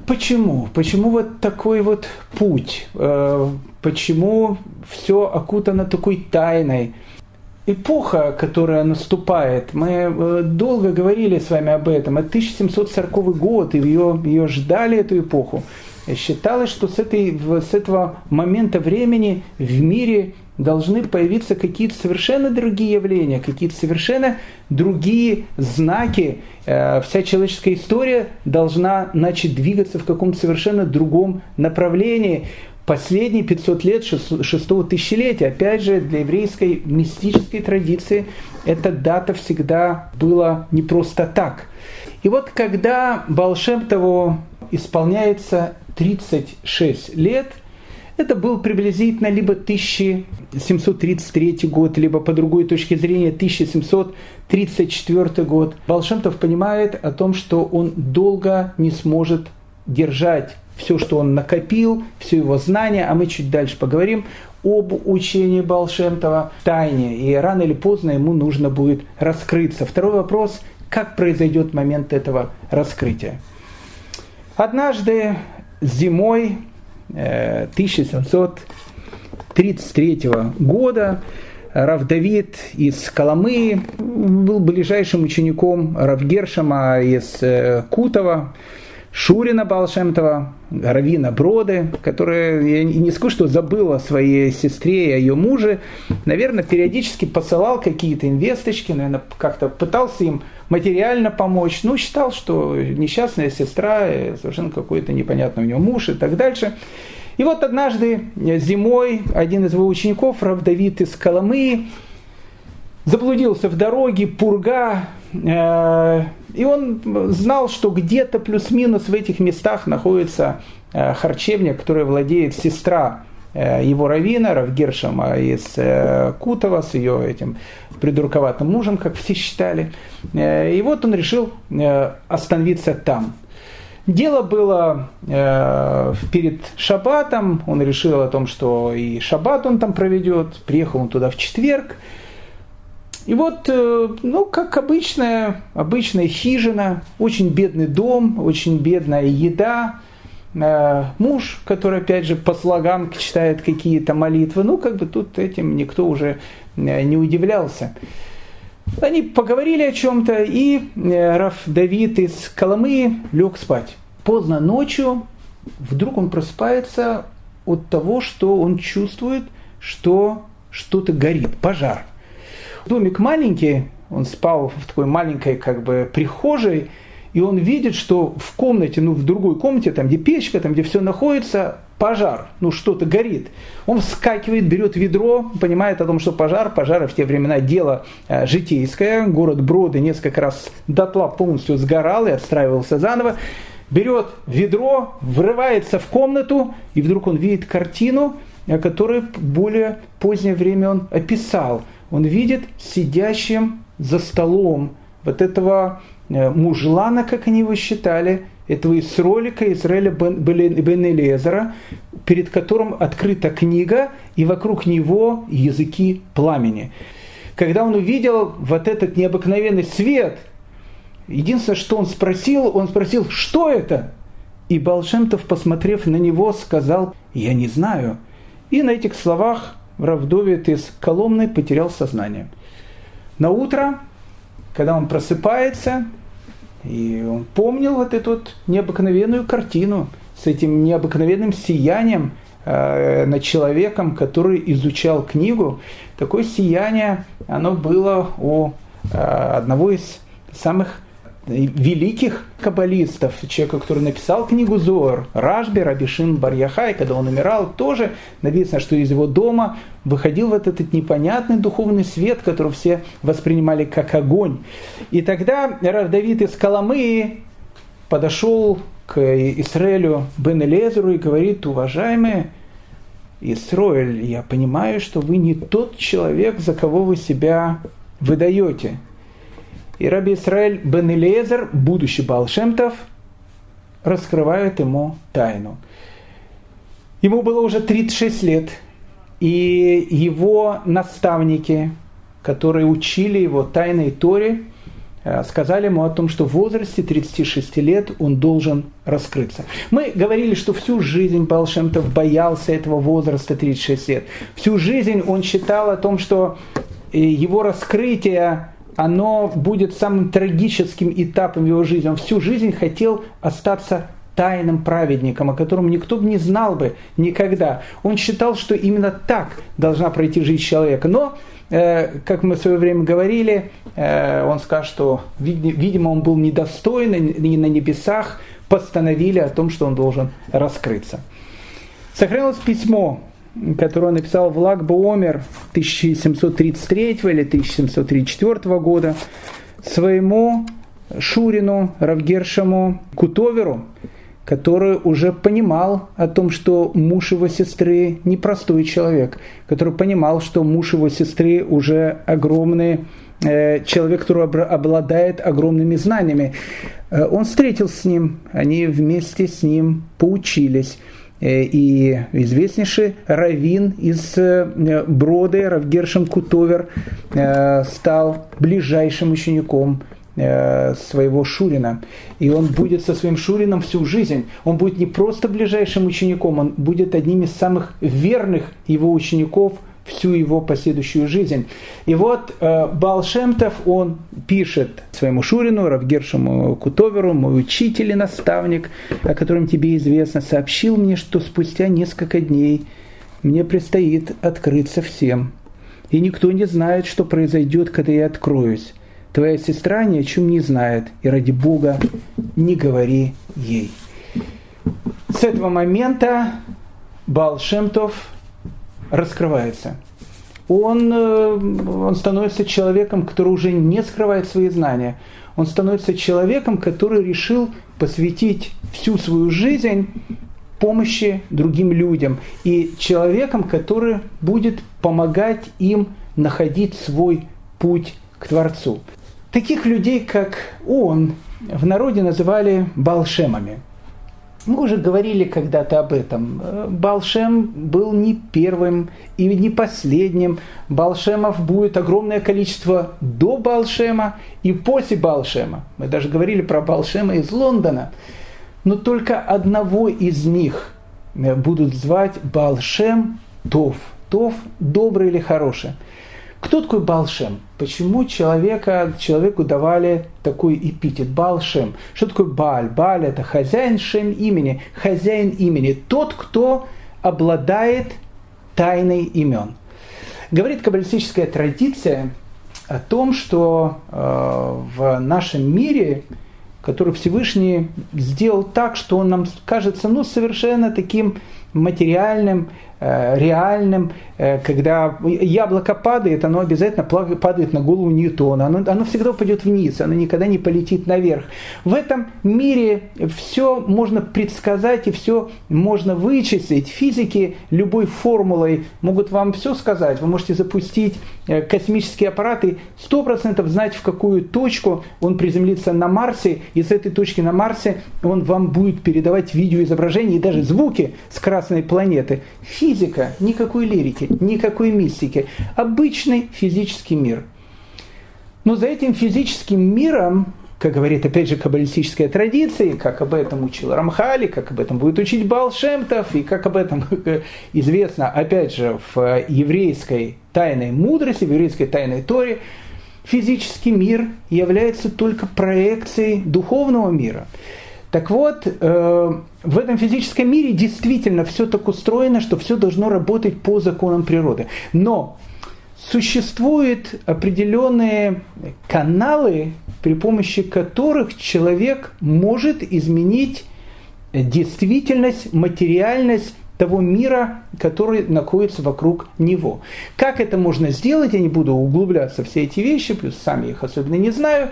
Почему? Почему вот такой вот путь? Почему все окутано такой тайной? эпоха, которая наступает, мы э, долго говорили с вами об этом, это 1740 год, и ее, ее ждали, эту эпоху. Считалось, что с, этой, с этого момента времени в мире должны появиться какие-то совершенно другие явления, какие-то совершенно другие знаки. Э, вся человеческая история должна начать двигаться в каком-то совершенно другом направлении последние 500 лет шестого тысячелетия. Опять же, для еврейской мистической традиции эта дата всегда была не просто так. И вот когда Балшемтову исполняется 36 лет, это был приблизительно либо 1733 год, либо по другой точке зрения 1734 год. Балшемтов понимает о том, что он долго не сможет держать все, что он накопил, все его знания, а мы чуть дальше поговорим об учении Балшемтова тайне, и рано или поздно ему нужно будет раскрыться. Второй вопрос, как произойдет момент этого раскрытия. Однажды зимой 1733 э, года Рав Давид из Коломы был ближайшим учеником Рав Гершема из э, Кутова, Шурина Балшемтова, Равина Броды, которая, я не скажу, что забыла о своей сестре и о ее муже, наверное, периодически посылал какие-то инвесточки, наверное, как-то пытался им материально помочь, но считал, что несчастная сестра, э, совершенно какой-то непонятный у него муж и так дальше. И вот однажды зимой один из его учеников, Рав Давид из Коломы, заблудился в дороге, пурга, э, и он знал, что где-то плюс-минус в этих местах находится э, харчевня, которая владеет сестра э, его раввина, Равгершема из Кутова, с ее этим придурковатым мужем, как все считали. И вот он решил остановиться там. Дело было э, перед шаббатом, он решил о том, что и шаббат он там проведет, приехал он туда в четверг, и вот, э, ну, как обычная, обычная хижина, очень бедный дом, очень бедная еда, э, муж, который, опять же, по слогам читает какие-то молитвы, ну, как бы тут этим никто уже э, не удивлялся. Они поговорили о чем-то, и Раф Давид из Коломы лег спать. Поздно ночью вдруг он просыпается от того, что он чувствует, что что-то горит, пожар – Домик маленький, он спал в такой маленькой как бы прихожей, и он видит, что в комнате, ну в другой комнате, там где печка, там где все находится, пожар, ну что-то горит. Он вскакивает, берет ведро, понимает о том, что пожар, пожары в те времена дело э, житейское, город Броды несколько раз дотла полностью сгорал и отстраивался заново, берет ведро, врывается в комнату, и вдруг он видит картину, которую в более позднее время он описал – он видит сидящим за столом вот этого э, мужлана, как они его считали, этого Исролика, Израиля бен, бен Элезера, перед которым открыта книга, и вокруг него языки пламени. Когда он увидел вот этот необыкновенный свет, единственное, что он спросил, он спросил, что это? И Балшемтов, посмотрев на него, сказал, я не знаю. И на этих словах Равдовит из Коломны потерял сознание. На утро, когда он просыпается, и он помнил вот эту вот необыкновенную картину с этим необыкновенным сиянием э, над человеком, который изучал книгу. Такое сияние, оно было у э, одного из самых великих каббалистов, человека, который написал книгу Зор, Рашби, Рабишин Барьяхай, когда он умирал, тоже написано, что из его дома выходил вот этот непонятный духовный свет, который все воспринимали как огонь. И тогда Рав Давид из Коломы подошел к Израилю Бен Элезеру и говорит, уважаемые Исроэль, я понимаю, что вы не тот человек, за кого вы себя выдаете. И Раби Исраэль бен Элиезер, будущий Балшемтов, раскрывает ему тайну. Ему было уже 36 лет, и его наставники, которые учили его тайной Торе, э, сказали ему о том, что в возрасте 36 лет он должен раскрыться. Мы говорили, что всю жизнь Балшемтов боялся этого возраста 36 лет. Всю жизнь он считал о том, что э, его раскрытие оно будет самым трагическим этапом его жизни. Он всю жизнь хотел остаться тайным праведником, о котором никто бы не знал бы никогда. Он считал, что именно так должна пройти жизнь человека. Но, э, как мы в свое время говорили, э, он скажет, что, видимо, он был недостоин, и на небесах постановили о том, что он должен раскрыться. Сохранилось письмо, которое он написал в Лагбоомер 1733 или 1734 года своему Шурину, Равгершему Кутоверу, который уже понимал о том, что муж его сестры непростой человек, который понимал, что муж его сестры уже огромный э, человек, который обладает огромными знаниями. Э, он встретился с ним, они вместе с ним поучились. Э, и известнейший Равин из Броды, Равгершем Кутовер, стал ближайшим учеником Э, своего Шурина. И он будет со своим Шурином всю жизнь. Он будет не просто ближайшим учеником, он будет одним из самых верных его учеников всю его последующую жизнь. И вот э, Балшемтов, он пишет своему Шурину, Равгершему Кутоверу, мой учитель и наставник, о котором тебе известно, сообщил мне, что спустя несколько дней мне предстоит открыться всем. И никто не знает, что произойдет, когда я откроюсь. Твоя сестра ни о чем не знает, и ради Бога не говори ей. С этого момента Балшемтов раскрывается. Он, э, он становится человеком, который уже не скрывает свои знания. Он становится человеком, который решил посвятить всю свою жизнь помощи другим людям. И человеком, который будет помогать им находить свой путь к Творцу. Таких людей, как он, в народе называли балшемами. Мы уже говорили когда-то об этом. Балшем был не первым и не последним. Балшемов будет огромное количество до Балшема и после Балшема. Мы даже говорили про Балшема из Лондона. Но только одного из них будут звать Балшем Тов. Тов – добрый или хороший. Кто такой Балшем? Почему человека, человеку давали такой эпитет Балшем? Что такое Баль? Баль это хозяин шем имени, хозяин имени, тот, кто обладает тайной имен. Говорит каббалистическая традиция о том, что э, в нашем мире, который Всевышний сделал так, что он нам кажется ну, совершенно таким материальным, Э, реальным, э, когда яблоко падает, оно обязательно падает на голову Ньютона, оно, оно всегда упадет вниз, оно никогда не полетит наверх. В этом мире все можно предсказать и все можно вычислить. Физики любой формулой могут вам все сказать. Вы можете запустить э, космические аппараты, 100% знать, в какую точку он приземлится на Марсе, и с этой точки на Марсе он вам будет передавать видеоизображения и даже звуки с Красной планеты физика, никакой лирики, никакой мистики. Обычный физический мир. Но за этим физическим миром, как говорит опять же каббалистическая традиция, как об этом учил Рамхали, как об этом будет учить Балшемтов, и как об этом известно опять же в еврейской тайной мудрости, в еврейской тайной Торе, физический мир является только проекцией духовного мира. Так вот, э, в этом физическом мире действительно все так устроено, что все должно работать по законам природы. Но существуют определенные каналы, при помощи которых человек может изменить действительность, материальность того мира, который находится вокруг него. Как это можно сделать, я не буду углубляться в все эти вещи, плюс сам я их особенно не знаю.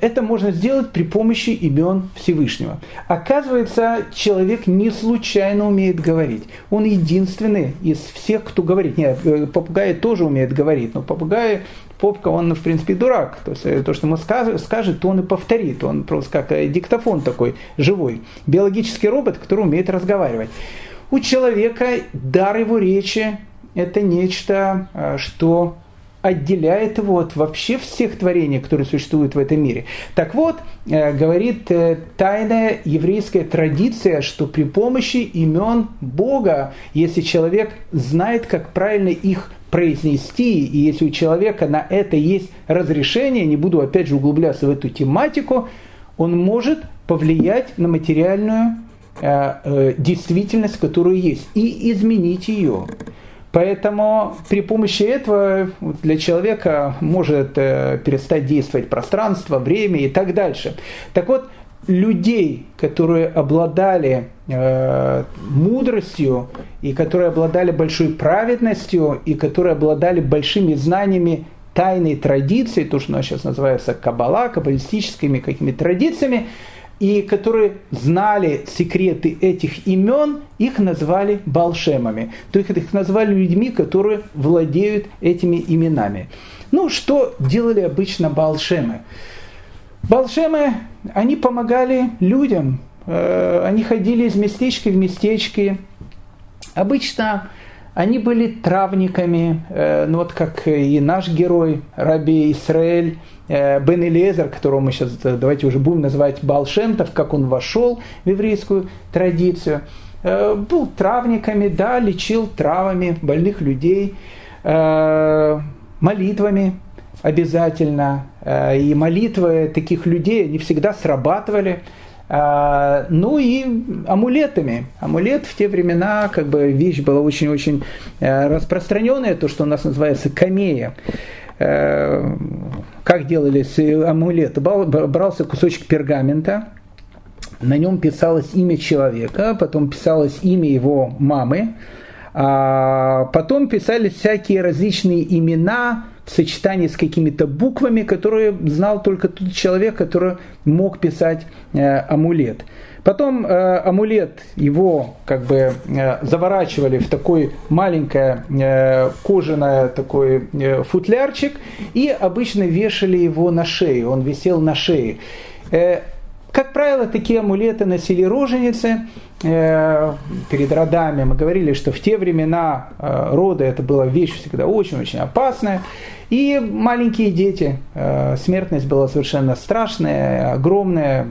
Это можно сделать при помощи имен Всевышнего. Оказывается, человек не случайно умеет говорить. Он единственный из всех, кто говорит. Нет, э, попугай тоже умеет говорить, но попугай, попка, он, в принципе, дурак. То есть э, то, что ему скажет, скажет, то он и повторит. Он просто как э, диктофон такой живой. Биологический робот, который умеет разговаривать. у человека дар его речи – это нечто, что отделяет его от вообще всех творений, которые существуют в этом мире. Так вот, э, говорит э, тайная еврейская традиция, что при помощи имен Бога, если человек знает, как правильно их произнести, и если у человека на это есть разрешение, не буду опять же углубляться в эту тематику, он может повлиять на материальную э, действительность, которую есть, и изменить ее. Поэтому при помощи этого для человека может э, перестать действовать пространство, время и так дальше. Так вот, людей, которые обладали э, мудростью и которые обладали большой праведностью и которые обладали большими знаниями тайной традиции, то, что у сейчас называется каббала, каббалистическими какими-то традициями, и которые знали секреты этих имен, их назвали балшемами. То есть их назвали людьми, которые владеют этими именами. Ну, что делали обычно балшемы? Балшемы, они помогали людям, э, они ходили из местечка в местечки. Обычно они были травниками, э, ну вот как и наш герой, Раби Исраэль, Бен Элиезер, которого мы сейчас э, давайте уже будем называть Балшемтов, как он вошел в еврейскую традицию, э, был травниками, да, лечил травами больных людей, молитвами обязательно. И молитвы таких людей не всегда срабатывали. Ну и амулетами. Амулет в те времена, как бы вещь была очень-очень распространенная, то, что у нас называется камея как делались амулеты, брался кусочек пергамента, на нем писалось имя человека, потом писалось имя его мамы, а потом писались всякие различные имена в сочетании с какими-то буквами, которые знал только тот человек, который мог писать э, амулет. Потом э, амулет его как бы э, заворачивали в такой маленькое э, кожаное такой э, футлярчик и обычно вешали его на шею. Он висел на шее. Э, как правило, такие амулеты носили роженицы э, перед родами. Мы говорили, что в те времена э, роды это была вещь всегда очень-очень опасная. И маленькие дети, э, смертность была совершенно страшная, огромная.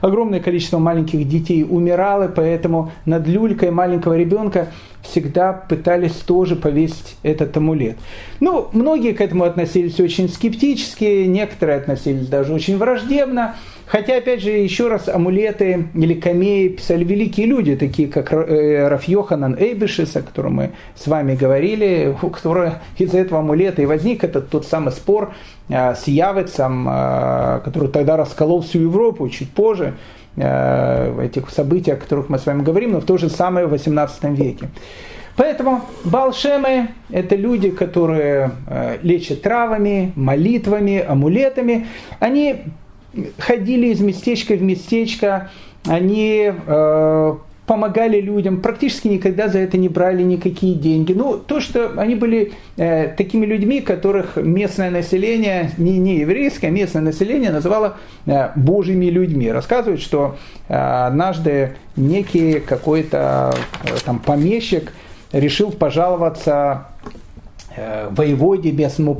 Огромное количество маленьких детей умирало, поэтому над люлькой маленького ребенка всегда пытались тоже повесить этот амулет. Ну, многие к этому относились очень скептически, некоторые относились даже очень враждебно. Хотя, опять же, еще раз, амулеты или камеи писали великие люди, такие как э, Раф Йоханан Эйбишес, о котором мы с вами говорили, у которого из-за этого амулета и возник этот тот самый спор с Явицем, э, который тогда расколол всю Европу чуть позже, в этих событиях, о которых мы с вами говорим, но в то же самое в 18 веке. Поэтому балшемы – это люди, которые лечат травами, молитвами, амулетами. Они ходили из местечка в местечко, они э, помогали людям, практически никогда за это не брали никакие деньги. Ну, то, что они были э, такими людьми, которых местное население, не, не еврейское, а местное население называло э, божьими людьми. Рассказывают, что э, однажды некий какой-то э, там помещик решил пожаловаться воеводе местному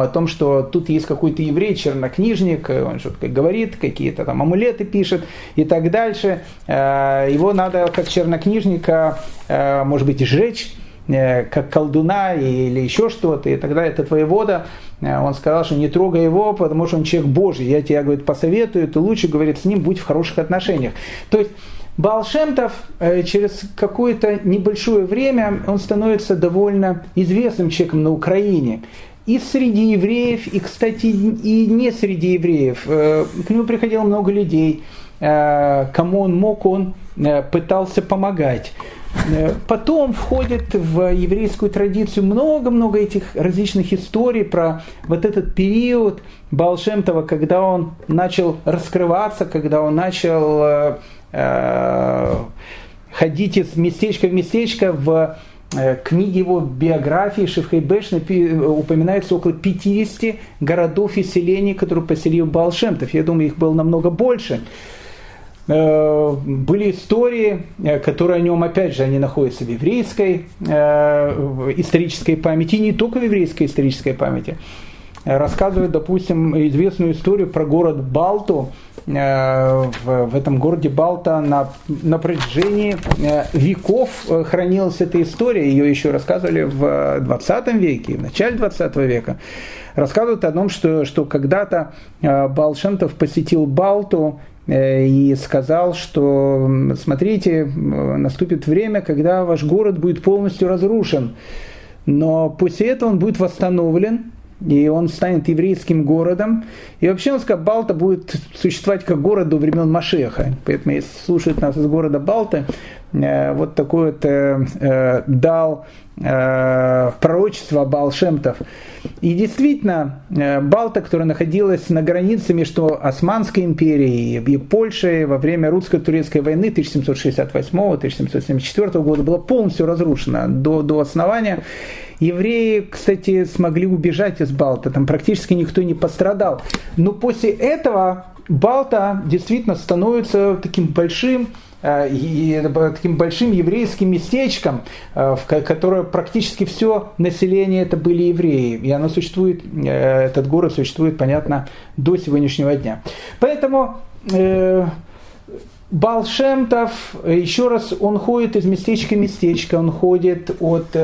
о том, что тут есть какой-то еврей, чернокнижник, э, он что-то говорит, какие-то там амулеты пишет и так дальше. Э, его надо как чернокнижника, может быть, сжечь, как колдуна или еще что-то. И тогда этот воевода, он сказал, что не трогай его, потому что он человек Божий. Я тебе, говорит, посоветую, ты лучше, говорит, с ним будь в хороших отношениях. То есть Балшемтов э, через какое-то небольшое время он становится довольно известным человеком на Украине. И среди евреев, и, кстати, и не среди евреев. Э, к нему приходило много людей. Э, кому он мог, он пытался помогать. Потом входит в еврейскую традицию много-много этих различных историй про вот этот период Балшемтова, когда он начал раскрываться, когда он начал ходить из местечка в местечко в э, книге его биографии Шевхейбеш упоминается около 50 городов и селений, которые поселил Балшемтов. Я думаю, их было намного больше. Э, были истории, э, которые о нем, опять же, они находятся в еврейской э, исторической памяти, и не только в еврейской исторической памяти. Рассказывают, допустим, известную историю про город Балту. В, в этом городе Балта на, на протяжении веков хранилась эта история. Ее еще рассказывали в 20 веке, в начале 20 века. Рассказывают о том, что, что когда-то Балшемтов посетил Балту Э, и сказал, что смотрите, наступит время, когда ваш город будет полностью разрушен, но после этого он будет восстановлен, и он станет еврейским городом. И вообще он сказал, Балта будет существовать как город до времен Машеха. Поэтому, если слушают нас из города Балты, вот такой вот э, дал пророчество Балшемтов. И действительно, э, Балта, которая находилась на границе между Османской империей и Польшей во время русско-турецкой войны 1768-1774 года, была полностью разрушена до, до основания. Евреи, кстати, смогли убежать из Балта, там практически никто не пострадал. Но после этого Балта действительно становится таким большим Э, таким большим еврейским местечком, э, в которое практически все население это были евреи. И оно существует, э, этот город существует, понятно, до сегодняшнего дня. Поэтому Балшемтов, еще раз, он ходит из местечка в местечко, он ходит от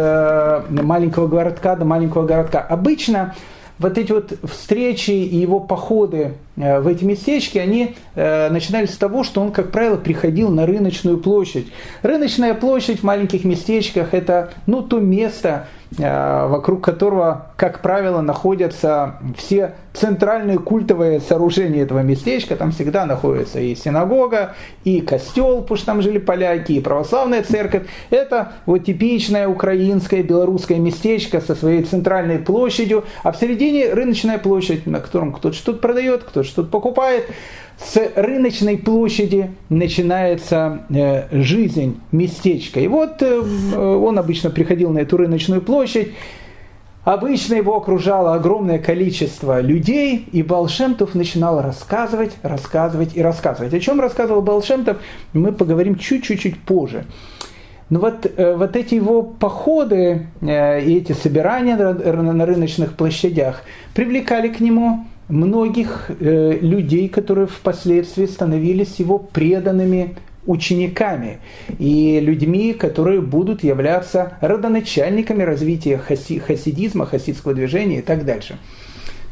маленького городка до маленького городка. Обычно вот эти вот встречи и его походы э, в эти местечки, они э, начинались с того, что он, как правило, приходил на рыночную площадь. Рыночная площадь в маленьких местечках – это ну, то место, вокруг которого, как правило, находятся все центральные культовые сооружения этого местечка. Там всегда находится и синагога, и костел, потому что там жили поляки, и православная церковь. Это вот типичное украинское, белорусское местечко со своей центральной площадью, а в середине рыночная площадь, на котором кто-то что-то продает, кто-то что-то покупает с рыночной площади начинается э, жизнь местечка. И вот э, он обычно приходил на эту рыночную площадь, Обычно его окружало огромное количество людей, и Балшемтов начинал рассказывать, рассказывать и рассказывать. О чем рассказывал Балшемтов, мы поговорим чуть-чуть позже. Но вот, э, вот эти его походы и эти собирания на рыночных площадях привлекали к нему многих э, людей, которые впоследствии становились его преданными учениками и людьми, которые будут являться родоначальниками развития хаси, хасидизма, хасидского движения и так дальше.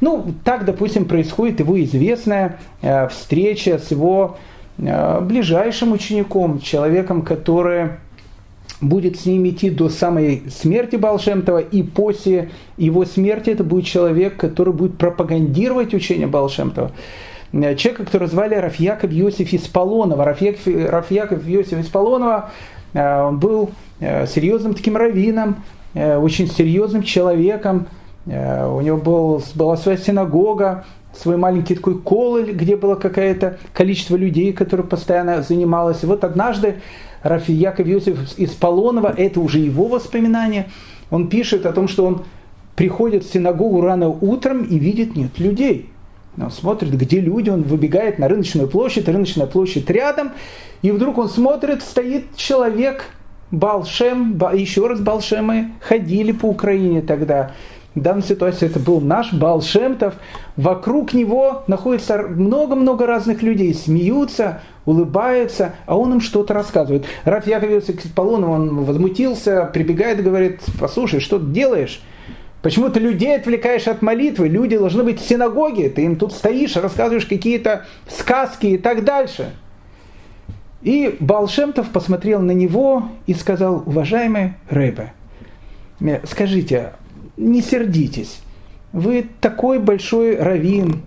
Ну, так, допустим, происходит его известная э, встреча с его э, ближайшим учеником, человеком, который будет с ним идти до самой смерти Балшемтова, и после его смерти это будет человек, который будет пропагандировать учение Балшемтова. Человека, которого звали Рафьяков Йосиф из Полонова. Рафьяков, Рафьяков Йосиф из Полонова, э, он был э, серьезным таким раввином, э, очень серьезным человеком. У него был, была своя синагога, свой маленький такой кололь, где было какое-то количество людей, которые постоянно занималось. И вот однажды Рафи Яков Юсиф из Полонова, это уже его воспоминания, он пишет о том, что он приходит в синагогу рано утром и видит нет людей. Он смотрит, где люди, он выбегает на рыночную площадь, рыночная площадь рядом, и вдруг он смотрит, стоит человек, Балшем, еще раз Балшемы ходили по Украине тогда. В данной ситуации это был наш Балшемтов. Вокруг него находится много-много разных людей, смеются, улыбается, а он им что-то рассказывает. Раф Яковлевич Полонов, он возмутился, прибегает и говорит, послушай, что ты делаешь? Почему ты людей отвлекаешь от молитвы? Люди должны быть в синагоге, ты им тут стоишь, рассказываешь какие-то сказки и так дальше. И Балшемтов посмотрел на него и сказал, уважаемый Рэбе, скажите, не сердитесь, вы такой большой раввин,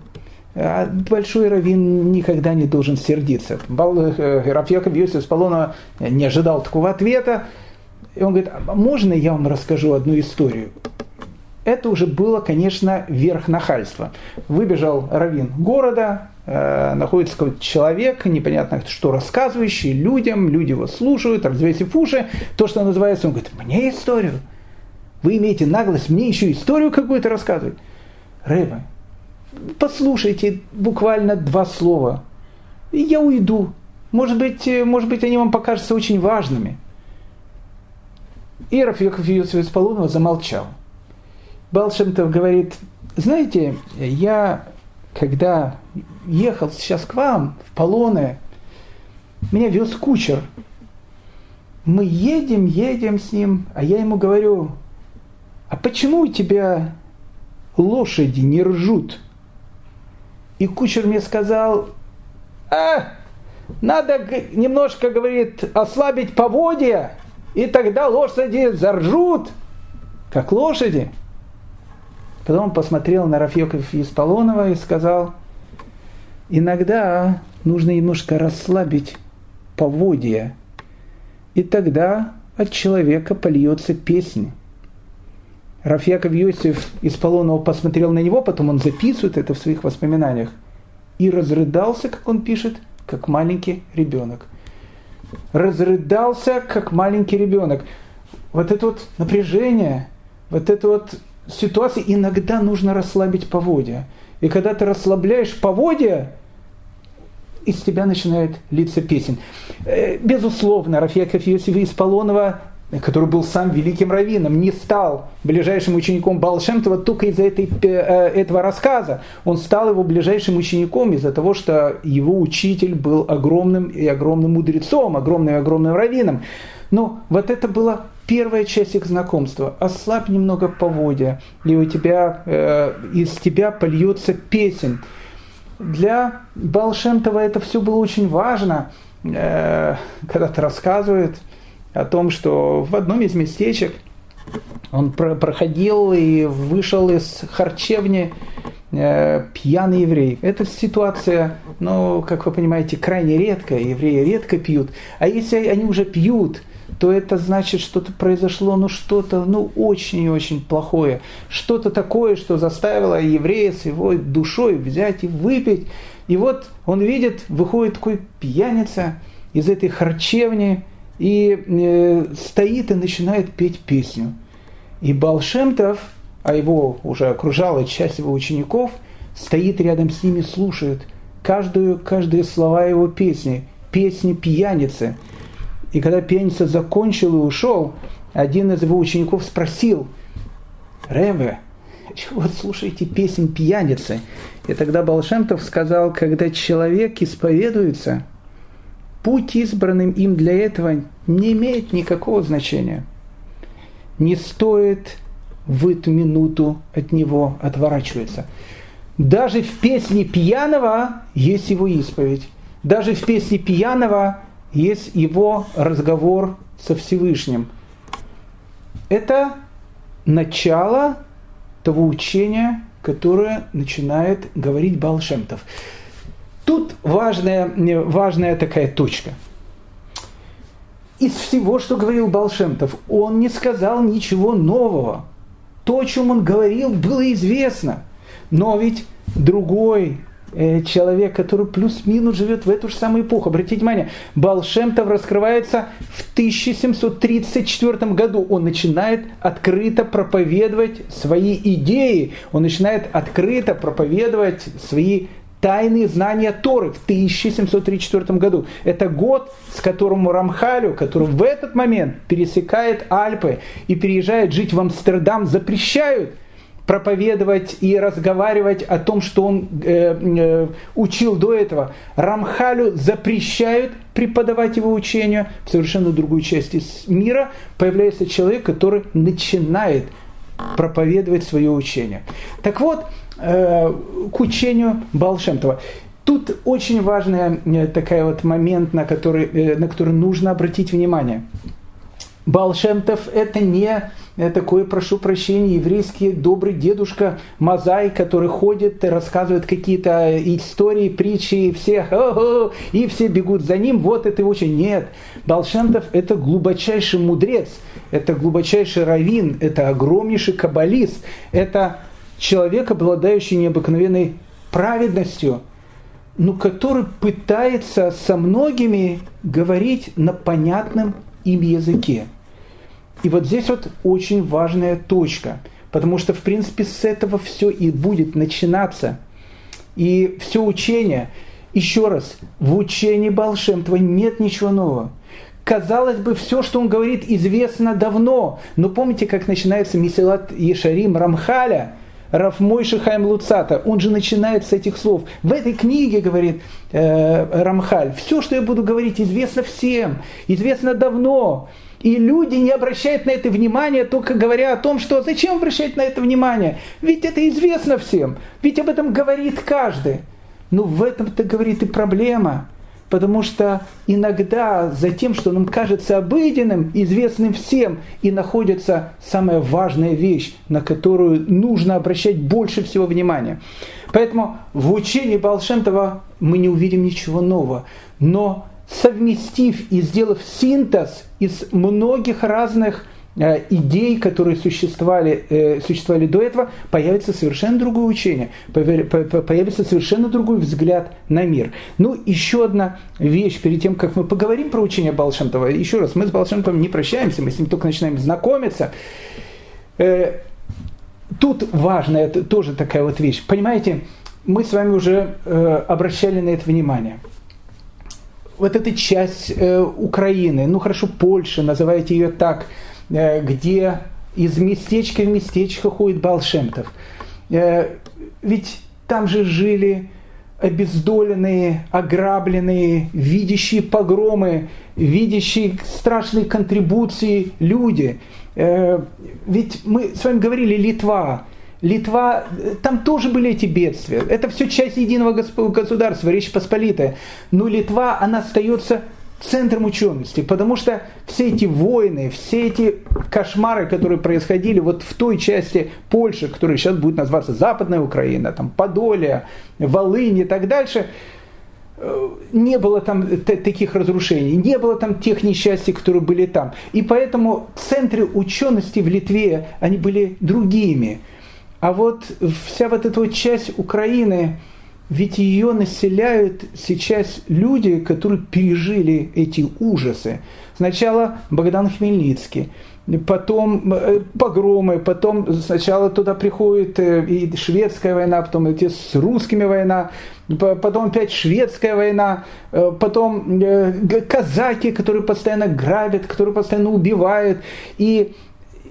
а большой раввин никогда не должен сердиться. Э, Рафьяков Йосиф Полонова не ожидал такого ответа. И он говорит, а можно я вам расскажу одну историю? Это уже было, конечно, верх нахальства. Выбежал раввин города, э, находится какой-то человек, непонятно что рассказывающий людям, люди его слушают, развесив уши, то, что называется, он говорит, мне историю. Вы имеете наглость мне еще историю какую-то рассказывать. Рэба, послушайте буквально два слова, и я уйду. Может быть, э, может быть, они вам покажутся очень важными. И Рафиохов Иосиф Полунова замолчал. Балшемтов говорит, знаете, я, когда ехал сейчас к вам в Полоне, меня вез кучер. Мы едем, едем с ним, а я ему говорю, а почему у тебя лошади не ржут? И кучер мне сказал, а, надо немножко, говорит, ослабить поводья, и тогда лошади заржут, как лошади. Потом он посмотрел на Рафьеков из Полонова и сказал, иногда нужно немножко расслабить поводья, и тогда от человека польется песня. Рафьяков Йосиф из Полонова посмотрел на него, потом он записывает это в своих воспоминаниях, и разрыдался, как он пишет, как маленький ребенок. Разрыдался, как маленький ребенок. Вот это вот напряжение, вот это вот ситуации иногда нужно расслабить поводья. И когда ты расслабляешь поводья, из тебя начинает литься песен. Э, безусловно, Рафиаков Иосиф из Полонова, который был сам великим раввином, не стал ближайшим учеником Балшемтова только из-за этой, э, этого рассказа. Он стал его ближайшим учеником из-за того, что его учитель был огромным и огромным мудрецом, огромным и огромным раввином. Но вот это было первая часть их знакомства. Ослабь немного поводья, и у тебя, э, из тебя польется песень. Для Балшемтова это все было очень важно, э, когда то рассказывает о том, что в одном из местечек он про проходил и вышел из харчевни э, пьяный еврей. Эта ситуация, ну, как вы понимаете, крайне редкая. Евреи редко пьют. А если они уже пьют, то это значит, что-то произошло, ну что-то, ну очень и очень плохое. Что-то такое, что заставило еврея с его душой взять и выпить. И вот он видит, выходит такой пьяница из этой харчевни и э, стоит и начинает петь песню. И Балшемтов, а его уже окружала часть его учеников, стоит рядом с ними, слушает каждую, каждые слова его песни, песни пьяницы – и когда пьяница закончил и ушел, один из его учеников спросил, Рэбе, чего слушаете песнь пьяницы? И тогда Балшемтов сказал, когда человек исповедуется, путь избранным им для этого не имеет никакого значения. Не стоит в эту минуту от него отворачиваться. Даже в песне пьяного есть его исповедь. Даже в песне пьяного есть его разговор со Всевышним. Это начало того учения, которое начинает говорить Балшемтов. Тут важная, важная такая точка. Из всего, что говорил Балшемтов, он не сказал ничего нового. То, о чем он говорил, было известно. Но ведь другой Э, человек, который плюс-минус живет в эту же самую эпоху. Обратите внимание, Балшемтов раскрывается в 1734 году. Он начинает открыто проповедовать свои идеи, он начинает открыто проповедовать свои тайные знания Торы в 1734 году. Это год, с которым Рамхалю, который в этот момент пересекает Альпы и переезжает жить в Амстердам, запрещают проповедовать и разговаривать о том, что он э, э, учил до этого. Рамхалю запрещают преподавать его учение. В совершенно другой части мира появляется человек, который начинает проповедовать свое учение. Так вот, э, к учению Балшемтова. Тут очень важный э, такой вот момент, на который, э, на который нужно обратить внимание. Балшемтов это не такой, прошу прощения, еврейский добрый дедушка Мазай, который ходит, рассказывает какие-то истории, притчи, и все, и все бегут за ним, вот это очень. Нет, Балшемтов это глубочайший мудрец, это глубочайший раввин, это огромнейший каббалист, это человек, обладающий необыкновенной праведностью, но который пытается со многими говорить на понятном им языке. И вот здесь вот очень важная точка, потому что, в принципе, с этого все и будет начинаться. И все учение. Еще раз, в учении Балшемтова нет ничего нового. Казалось бы, все, что он говорит, известно давно. Но помните, как начинается Месилат Ешарим Рамхаля, Рафмой Шихайм Луцата, он же начинает с этих слов. В этой книге, говорит э, Рамхаль, все, что я буду говорить, известно всем, известно давно. И люди не обращают на это внимание, только говоря о том, что зачем обращать на это внимание? Ведь это известно всем, ведь об этом говорит каждый. Но в этом-то, говорит, и проблема. Потому что иногда за тем, что нам кажется обыденным, известным всем, и находится самая важная вещь, на которую нужно обращать больше всего внимания. Поэтому в учении Балшемтова мы не увидим ничего нового. Но совместив и сделав синтез из многих разных идей, которые существовали, э, существовали до этого, появится совершенно другое учение, появится совершенно другой взгляд на мир. Ну, еще одна вещь, перед тем, как мы поговорим про учение Балшемтова, еще раз, мы с Балшемтовым не прощаемся, мы с ним только начинаем знакомиться. Э, тут важная тоже такая вот вещь. Понимаете, мы с вами уже обращали на это внимание вот эта часть Украины, ну хорошо, Польша, называйте ее так, Э, где из местечка в местечко ходит Балшемтов. Э, ведь там же жили обездоленные, ограбленные, видящие погромы, видящие страшные контрибуции люди. Э, ведь мы с вами говорили Литва. Литва, там тоже были эти бедствия. Это все часть единого государства, Речь Посполитая. Но Литва, она остается центром учености, потому что все эти войны, все эти кошмары, которые происходили вот в той части Польши, которая сейчас будет называться Западная Украина, там Подолье, Волынь и так дальше, э, не было там таких разрушений, не было там тех несчастий, которые были там. И поэтому центры учености в Литве, они были другими. А вот вся вот эта вот часть Украины, ведь ее населяют сейчас люди, которые пережили эти ужасы. Сначала Богдан Хмельницкий, потом э, погромы, потом сначала туда приходит э, и шведская война, потом эти с русскими война, потом опять шведская война, э, потом казаки, которые постоянно грабят, которые постоянно убивают, и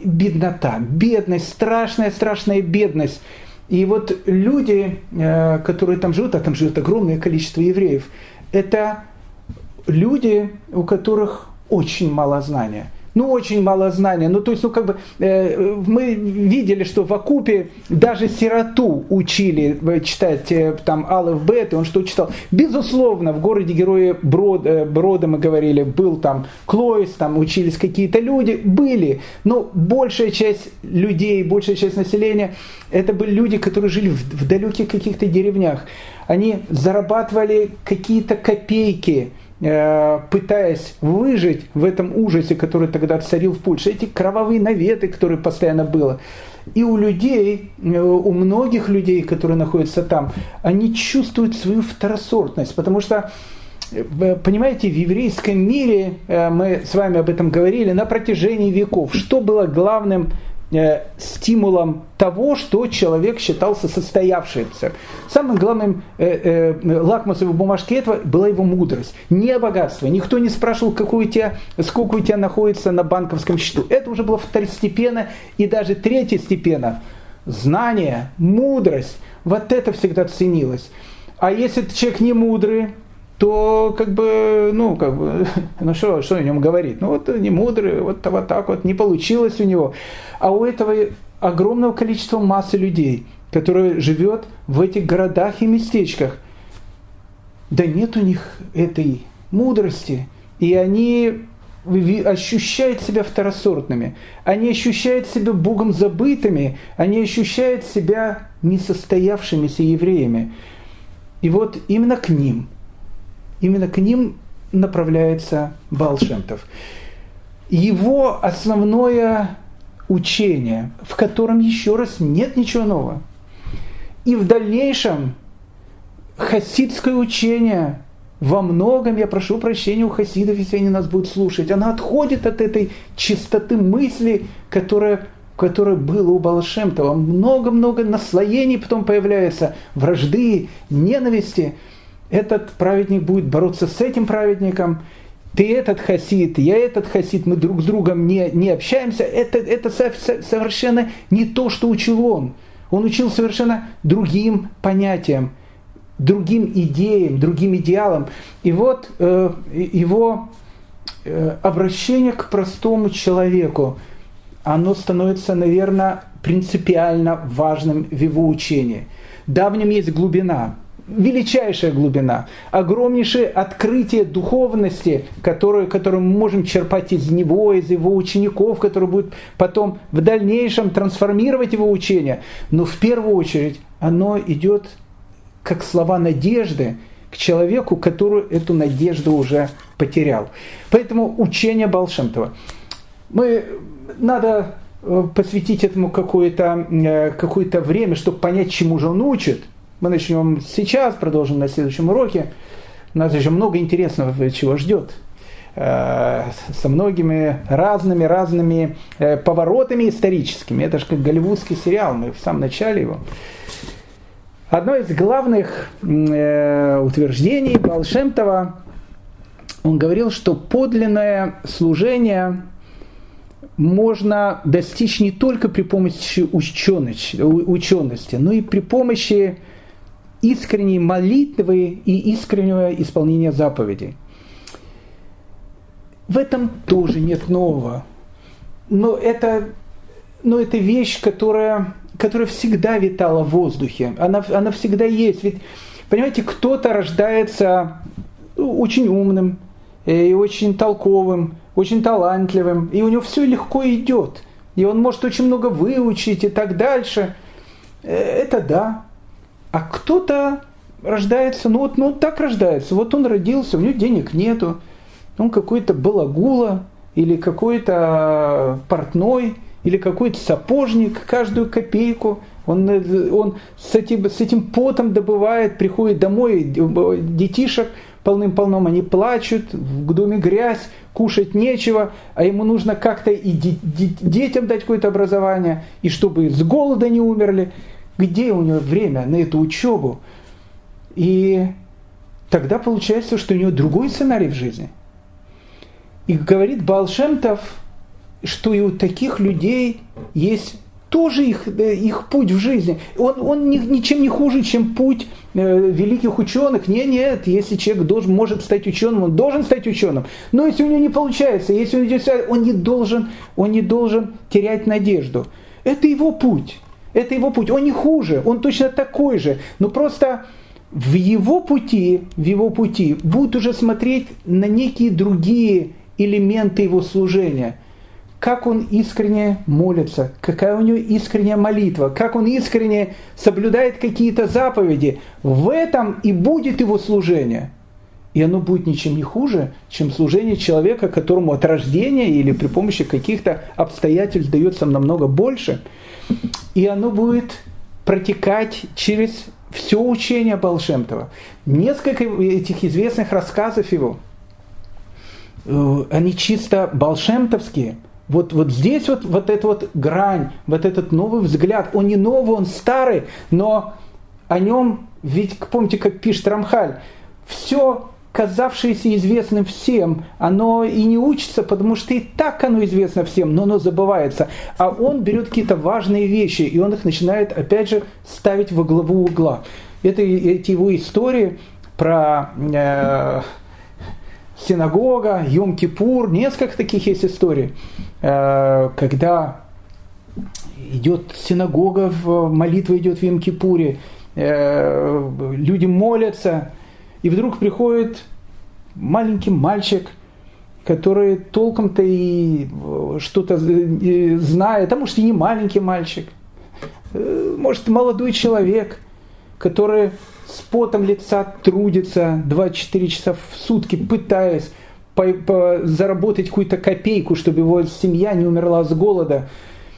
беднота, бедность, страшная, страшная бедность. И вот люди, э, которые там живут, а там живет огромное количество евреев, это люди, у которых очень мало знания – ну, очень мало знания. Ну, то есть, ну, как бы, э, мы видели, что в Акупе даже сироту учили э, читать э, там Алф Бет, и он что читал. Безусловно, в городе Герои Брод, э, Брода, мы говорили, был там Клоис, там учились какие-то люди, были. Но большая часть людей, большая часть населения, это были люди, которые жили в, в далеких каких-то деревнях. Они зарабатывали какие-то копейки, пытаясь выжить в этом ужасе, который тогда царил в Польше, эти кровавые наветы, которые постоянно было. И у людей, э, у многих людей, которые находятся там, они чувствуют свою второсортность, потому что э, Понимаете, в еврейском мире, мы с вами об этом говорили, на протяжении веков, что было главным Э, стимулом того, что человек считался состоявшимся. Самым главным э, э, лакмусовой бумажкой этого была его мудрость, не богатство. Никто не спрашивал, какой у тебя, сколько у тебя находится на банковском счету. Это уже было второстепенно и даже третьестепенно. Знание, мудрость, вот это всегда ценилось. А если человек не мудрый, то как бы, ну, как бы, ну что, что о нем говорить? Ну вот не мудрый, вот, вот так вот, не получилось у него. А у этого огромного количества массы людей, которые живет в этих городах и местечках, да нет у них этой мудрости, и они ощущают себя второсортными, они ощущают себя Богом забытыми, они ощущают себя несостоявшимися евреями. И вот именно к ним – именно к ним направляется Балшемтов. Его основное учение, в котором еще раз нет ничего нового. И в дальнейшем хасидское учение во многом, я прошу прощения у хасидов, если они нас будут слушать, она отходит от этой чистоты мысли, которая которое было у Балашемтова. Много-много наслоений потом появляется, вражды, ненависти – этот праведник будет бороться с этим праведником, ты этот хасид, я этот хасид, мы друг с другом не, не общаемся, это, это совершенно не то, что учил он. Он учил совершенно другим понятиям, другим идеям, другим идеалам. И вот э, его э, обращение к простому человеку, оно становится, наверное, принципиально важным в его учении. Да, в нем есть глубина, величайшая глубина, огромнейшее открытие духовности, которое, которое мы можем черпать из него, из его учеников, которые будут потом в дальнейшем трансформировать его учение. Но в первую очередь оно идет как слова надежды к человеку, который эту надежду уже потерял. Поэтому учение Балшемтова. Мы, надо э, посвятить этому какое-то э, какое время, чтобы понять, чему же он учит – мы начнем сейчас, продолжим на следующем уроке. Нас еще много интересного, чего ждет. Э, со многими разными, разными э, поворотами историческими. Это же как голливудский сериал, мы в самом начале его. Одно из главных э, утверждений Балшемтова, он говорил, что подлинное служение можно достичь не только при помощи учености, учености но и при помощи искренней молитвы и искреннего исполнения заповедей. В этом тоже нет нового. Но это, но это вещь, которая, которая всегда витала в воздухе. Она, она всегда есть. Ведь, понимаете, кто-то рождается очень умным, э, и очень толковым, очень талантливым, и у него все легко идет. И он может очень много выучить и так дальше. Э, это да. А кто-то рождается, ну вот, ну так рождается, вот он родился, у него денег нету, он какой-то балагула, или какой-то портной, или какой-то сапожник, каждую копейку, он, он с, этим, с этим потом добывает, приходит домой, детишек полным-полном, они плачут, в доме грязь, кушать нечего, а ему нужно как-то и детям дать какое-то образование, и чтобы с голода не умерли где у него время на эту учебу. И тогда получается, что у него другой сценарий в жизни. И говорит Балшемтов, что и у таких людей есть тоже их, их путь в жизни. Он, он ни, ничем не хуже, чем путь э, великих ученых. Нет, нет, если человек должен, может стать ученым, он должен стать ученым. Но если у него не получается, если идет, он, не должен, он не должен терять надежду. Это его путь. Это его путь. Он не хуже, он точно такой же. Но просто в его пути, в его пути будут уже смотреть на некие другие элементы его служения. Как он искренне молится, какая у него искренняя молитва, как он искренне соблюдает какие-то заповеди. В этом и будет его служение. И оно будет ничем не хуже, чем служение человека, которому от рождения или при помощи каких-то обстоятельств дается намного больше – и оно будет протекать через все учение Балшемтова. Несколько этих известных рассказов его, э, они чисто балшемтовские. Вот, вот здесь вот, вот эта вот грань, вот этот новый взгляд, он не новый, он старый, но о нем, ведь помните, как пишет Рамхаль, все казавшееся известным всем, оно и не учится, потому что и так оно известно всем, но оно забывается. А он берет какие-то важные вещи, и он их начинает, опять же, ставить во главу угла. Это эти его истории про э, синагога, Йом-Кипур, несколько таких есть историй, э, когда идет синагога, молитва идет в Йом-Кипуре, э, люди молятся, и вдруг приходит маленький мальчик, который толком-то и э, что-то э, знает, а может и не маленький мальчик, э, может молодой человек, который с потом лица трудится 24 часа в сутки, пытаясь по, по, заработать какую-то копейку, чтобы его семья не умерла с голода.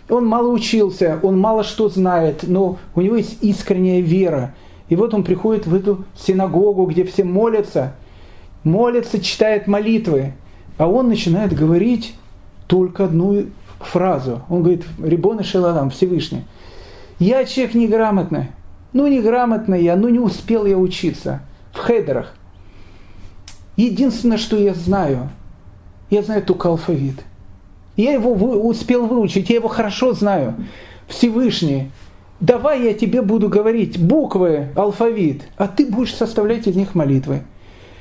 Он мало учился, он мало что знает, но у него есть искренняя вера. И вот он приходит в эту синагогу, где все молятся, молятся, читает молитвы, а он начинает говорить только одну фразу. Он говорит, Рибон Шелалам, Всевышний, я человек неграмотный, ну неграмотный я, ну не успел я учиться. в хедерах. Единственное, что я знаю, я знаю только алфавит. Я его успел выучить, я его хорошо знаю. Всевышний, давай я тебе буду говорить буквы, алфавит, а ты будешь составлять из них молитвы.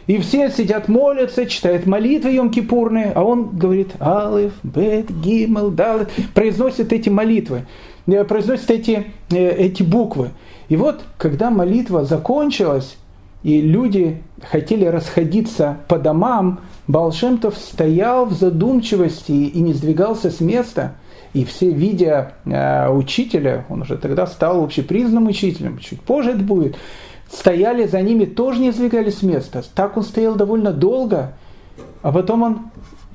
И все сидят, молятся, читают молитвы Йом-Кипурные, а он говорит Алиф, Бет, Гимел, Далет, произносит эти молитвы, э, произносит эти, э, эти буквы. И вот, когда молитва закончилась, и люди хотели расходиться по домам, Балшемтов стоял в задумчивости и не сдвигался с места. И все, видя э, учителя, он уже тогда стал общепризнанным учителем, чуть позже это будет, стояли за ними, тоже не сдвигались с места. Так он стоял довольно долго, а потом он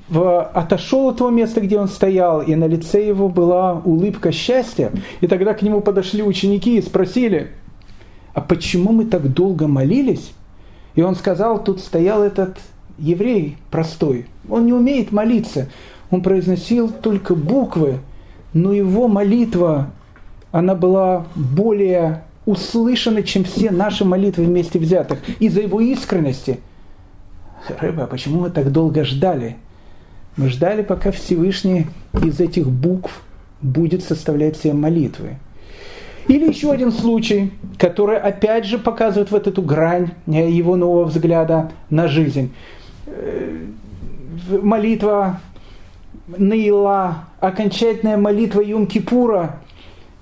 в, отошел от того места, где он стоял, и на лице его была улыбка счастья. И тогда к нему подошли ученики и спросили, а почему мы так долго молились? И он сказал, тут стоял этот еврей простой, он не умеет молиться, он произносил только буквы, но его молитва, она была более услышана, чем все наши молитвы вместе взятых, из-за его искренности. Рыба, а почему мы так долго ждали? Мы ждали, пока Всевышний из этих букв будет составлять все молитвы. Или еще один случай, который опять же показывает вот эту грань его нового взгляда на жизнь. Э, молитва Наила, окончательная молитва Юм-Кипура.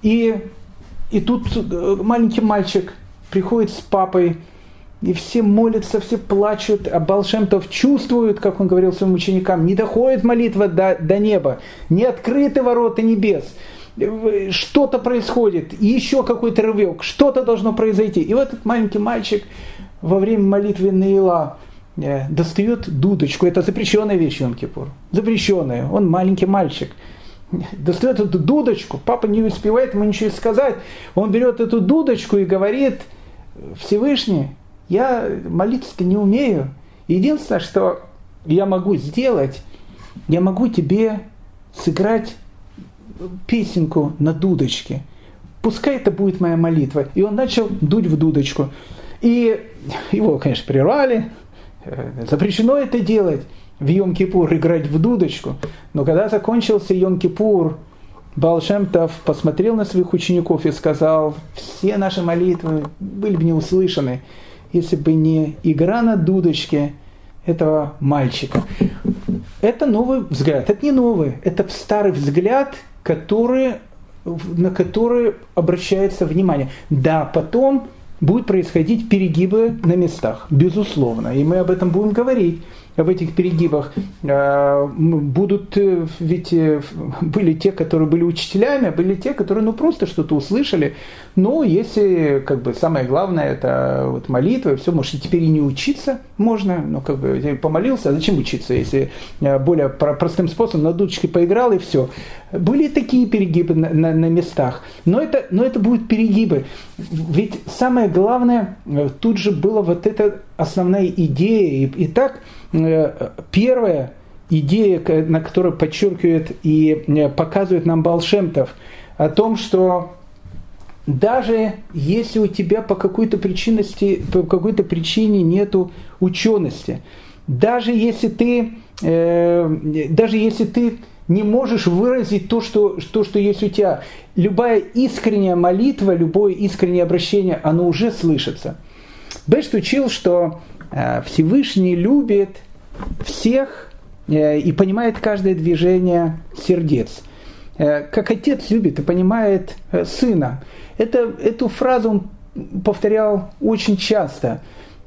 И, и тут э, маленький мальчик приходит с папой, и все молятся, все плачут, а Балшемтов чувствует, как он говорил своим ученикам, не доходит молитва до, до неба, не открыты ворота небес что-то происходит, еще какой-то рывок, что-то должно произойти. И вот этот маленький мальчик во время молитвы Наила достает дудочку, это запрещенная вещь Йом Кипур, запрещенная, он маленький мальчик, достает эту дудочку, папа не успевает ему ничего сказать, он берет эту дудочку и говорит, Всевышний, я молиться-то не умею, единственное, что я могу сделать, я могу тебе сыграть песенку на дудочке. Пускай это будет моя молитва. И он начал дуть в дудочку. И его, конечно, прервали. Э, запрещено это делать в Йом-Кипур, играть в дудочку. Но когда закончился Йом-Кипур, Балшемтов посмотрел на своих учеников и сказал, все наши молитвы были бы не услышаны, если бы не игра на дудочке этого мальчика. Это новый взгляд. Это не новый, это старый взгляд, которые, на которые обращается внимание. Да, потом будут происходить перегибы на местах, безусловно, и мы об этом будем говорить об этих перегибах. А, будут, э, ведь э, были те, которые были учителями, а были те, которые ну просто что-то услышали. Но если, как бы, самое главное, это вот молитва, все, может, теперь и не учиться можно, но как бы помолился, а зачем учиться, если э, более простым способом на дудочке поиграл и все. Были такие перегибы на, на, на местах, но это, но это будут перегибы. Ведь самое главное, тут же была вот эта основная идея. И, и так, Э, первая идея, на которую подчеркивает и э, показывает нам Балшемтов, о том, что даже если у тебя по какой-то причинности, по какой-то причине нету учености, даже если ты, э, даже если ты не можешь выразить то что, то, что есть у тебя, любая искренняя молитва, любое искреннее обращение, оно уже слышится. Бэшт учил, что э, Всевышний любит всех э, и понимает каждое движение сердец. Э, как отец любит и понимает э, сына. Это, эту фразу он повторял очень часто.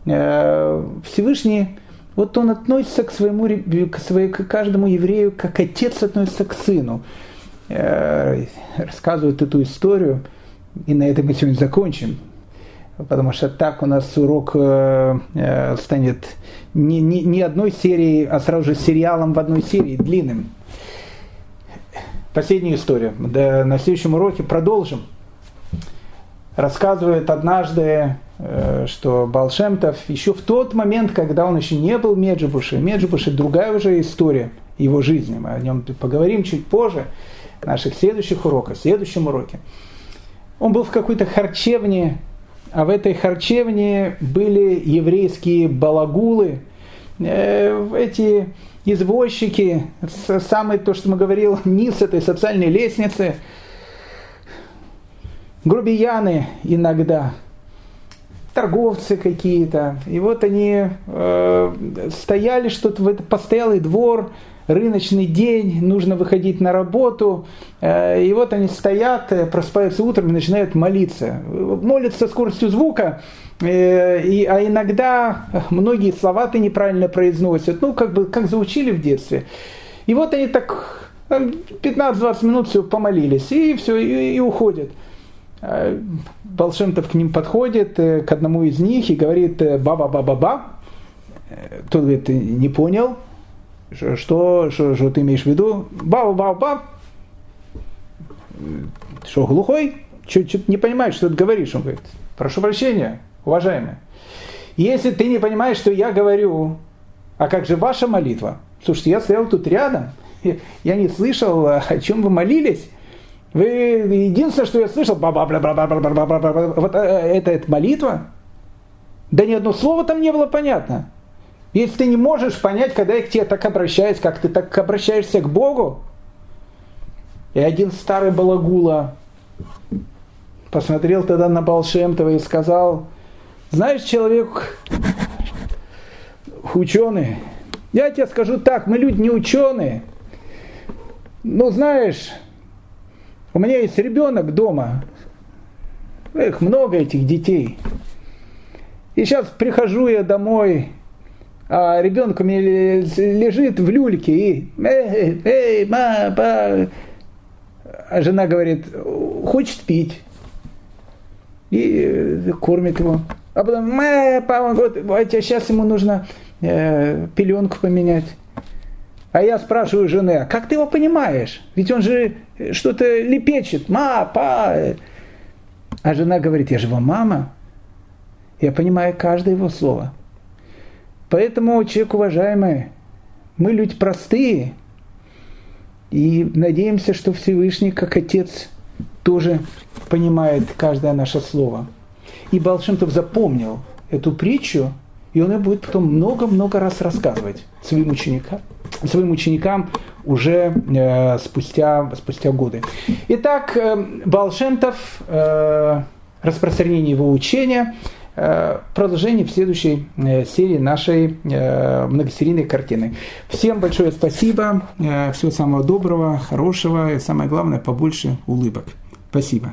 Всевышний, вот он относится к своему к, своей, к каждому еврею, как отец относится к сыну. Рассказывает эту историю, и на этом мы сегодня закончим потому что так у нас урок э, э, станет не, не, не одной серией, а сразу же сериалом в одной серии, длинным. Последняя история. Да, на следующем уроке продолжим. Рассказывает однажды, э, что Балшемтов еще в тот момент, когда он еще не был Меджибуши, Меджибуши другая уже история его жизни, мы о нем поговорим чуть позже, в наших следующих уроках, в следующем уроке. Он был в какой-то харчевне а в этой харчевне были еврейские балагулы, э, эти извозчики, самый, то, что мы говорил, низ этой социальной лестницы, грубияны иногда, торговцы какие-то. И вот они э, стояли, что-то в этот постоялый двор, рыночный день, нужно выходить на работу, э, и вот они стоят, э, просыпаются утром и начинают молиться. Молятся со скоростью звука, э, и, а иногда многие слова ты неправильно произносят, ну, как бы, как заучили в детстве. И вот они так 15-20 минут все помолились, и все, и, и уходят. Балшемтов к ним подходит, к одному из них и говорит «ба-ба-ба-ба-ба». Тот говорит, не понял, что, что, что ты имеешь в виду? Бау-бау-бау. Что, глухой? Что-то не понимаешь, что ты говоришь? Он говорит, прошу прощения, уважаемый. Если ты не понимаешь, что я говорю, а как же ваша молитва? Слушайте, я стоял тут рядом, я не слышал, э, о чем вы молились. Вы единственное, что я слышал, ба ба бла бла бла бла бла бла бла вот это, это молитва. Да ни одно слово там не было понятно. Если ты не можешь понять, когда я к тебе так обращаюсь, как ты так обращаешься к Богу, и один старый балагула посмотрел тогда на Балшемтова и сказал, знаешь, человек ученый, я тебе скажу так, мы люди не ученые, но знаешь, у меня есть ребенок дома, их много этих детей. И сейчас прихожу я домой, а ребенок у меня лежит в люльке и эй, эй, ма, па. А жена говорит, хочет пить. И э, кормит его. А потом, ма, па, вот, вот сейчас ему нужно э, пеленку поменять. А я спрашиваю жены, а как ты его понимаешь? Ведь он же что-то лепечет, ма, па. А жена говорит, я же его мама. Я понимаю каждое его слово. Поэтому, человек уважаемый, мы люди простые, и надеемся, что Всевышний, как Отец, тоже понимает каждое наше слово. И Балшемтов запомнил эту притчу, и он ее будет потом много-много раз рассказывать своим ученикам, своим ученикам уже э, спустя, спустя годы. Итак, э, Балшемтов, э, распространение его учения – продолжение в следующей э, серии нашей э, многосерийной картины. Всем большое спасибо, всего самого доброго, хорошего и самое главное, побольше улыбок. Спасибо.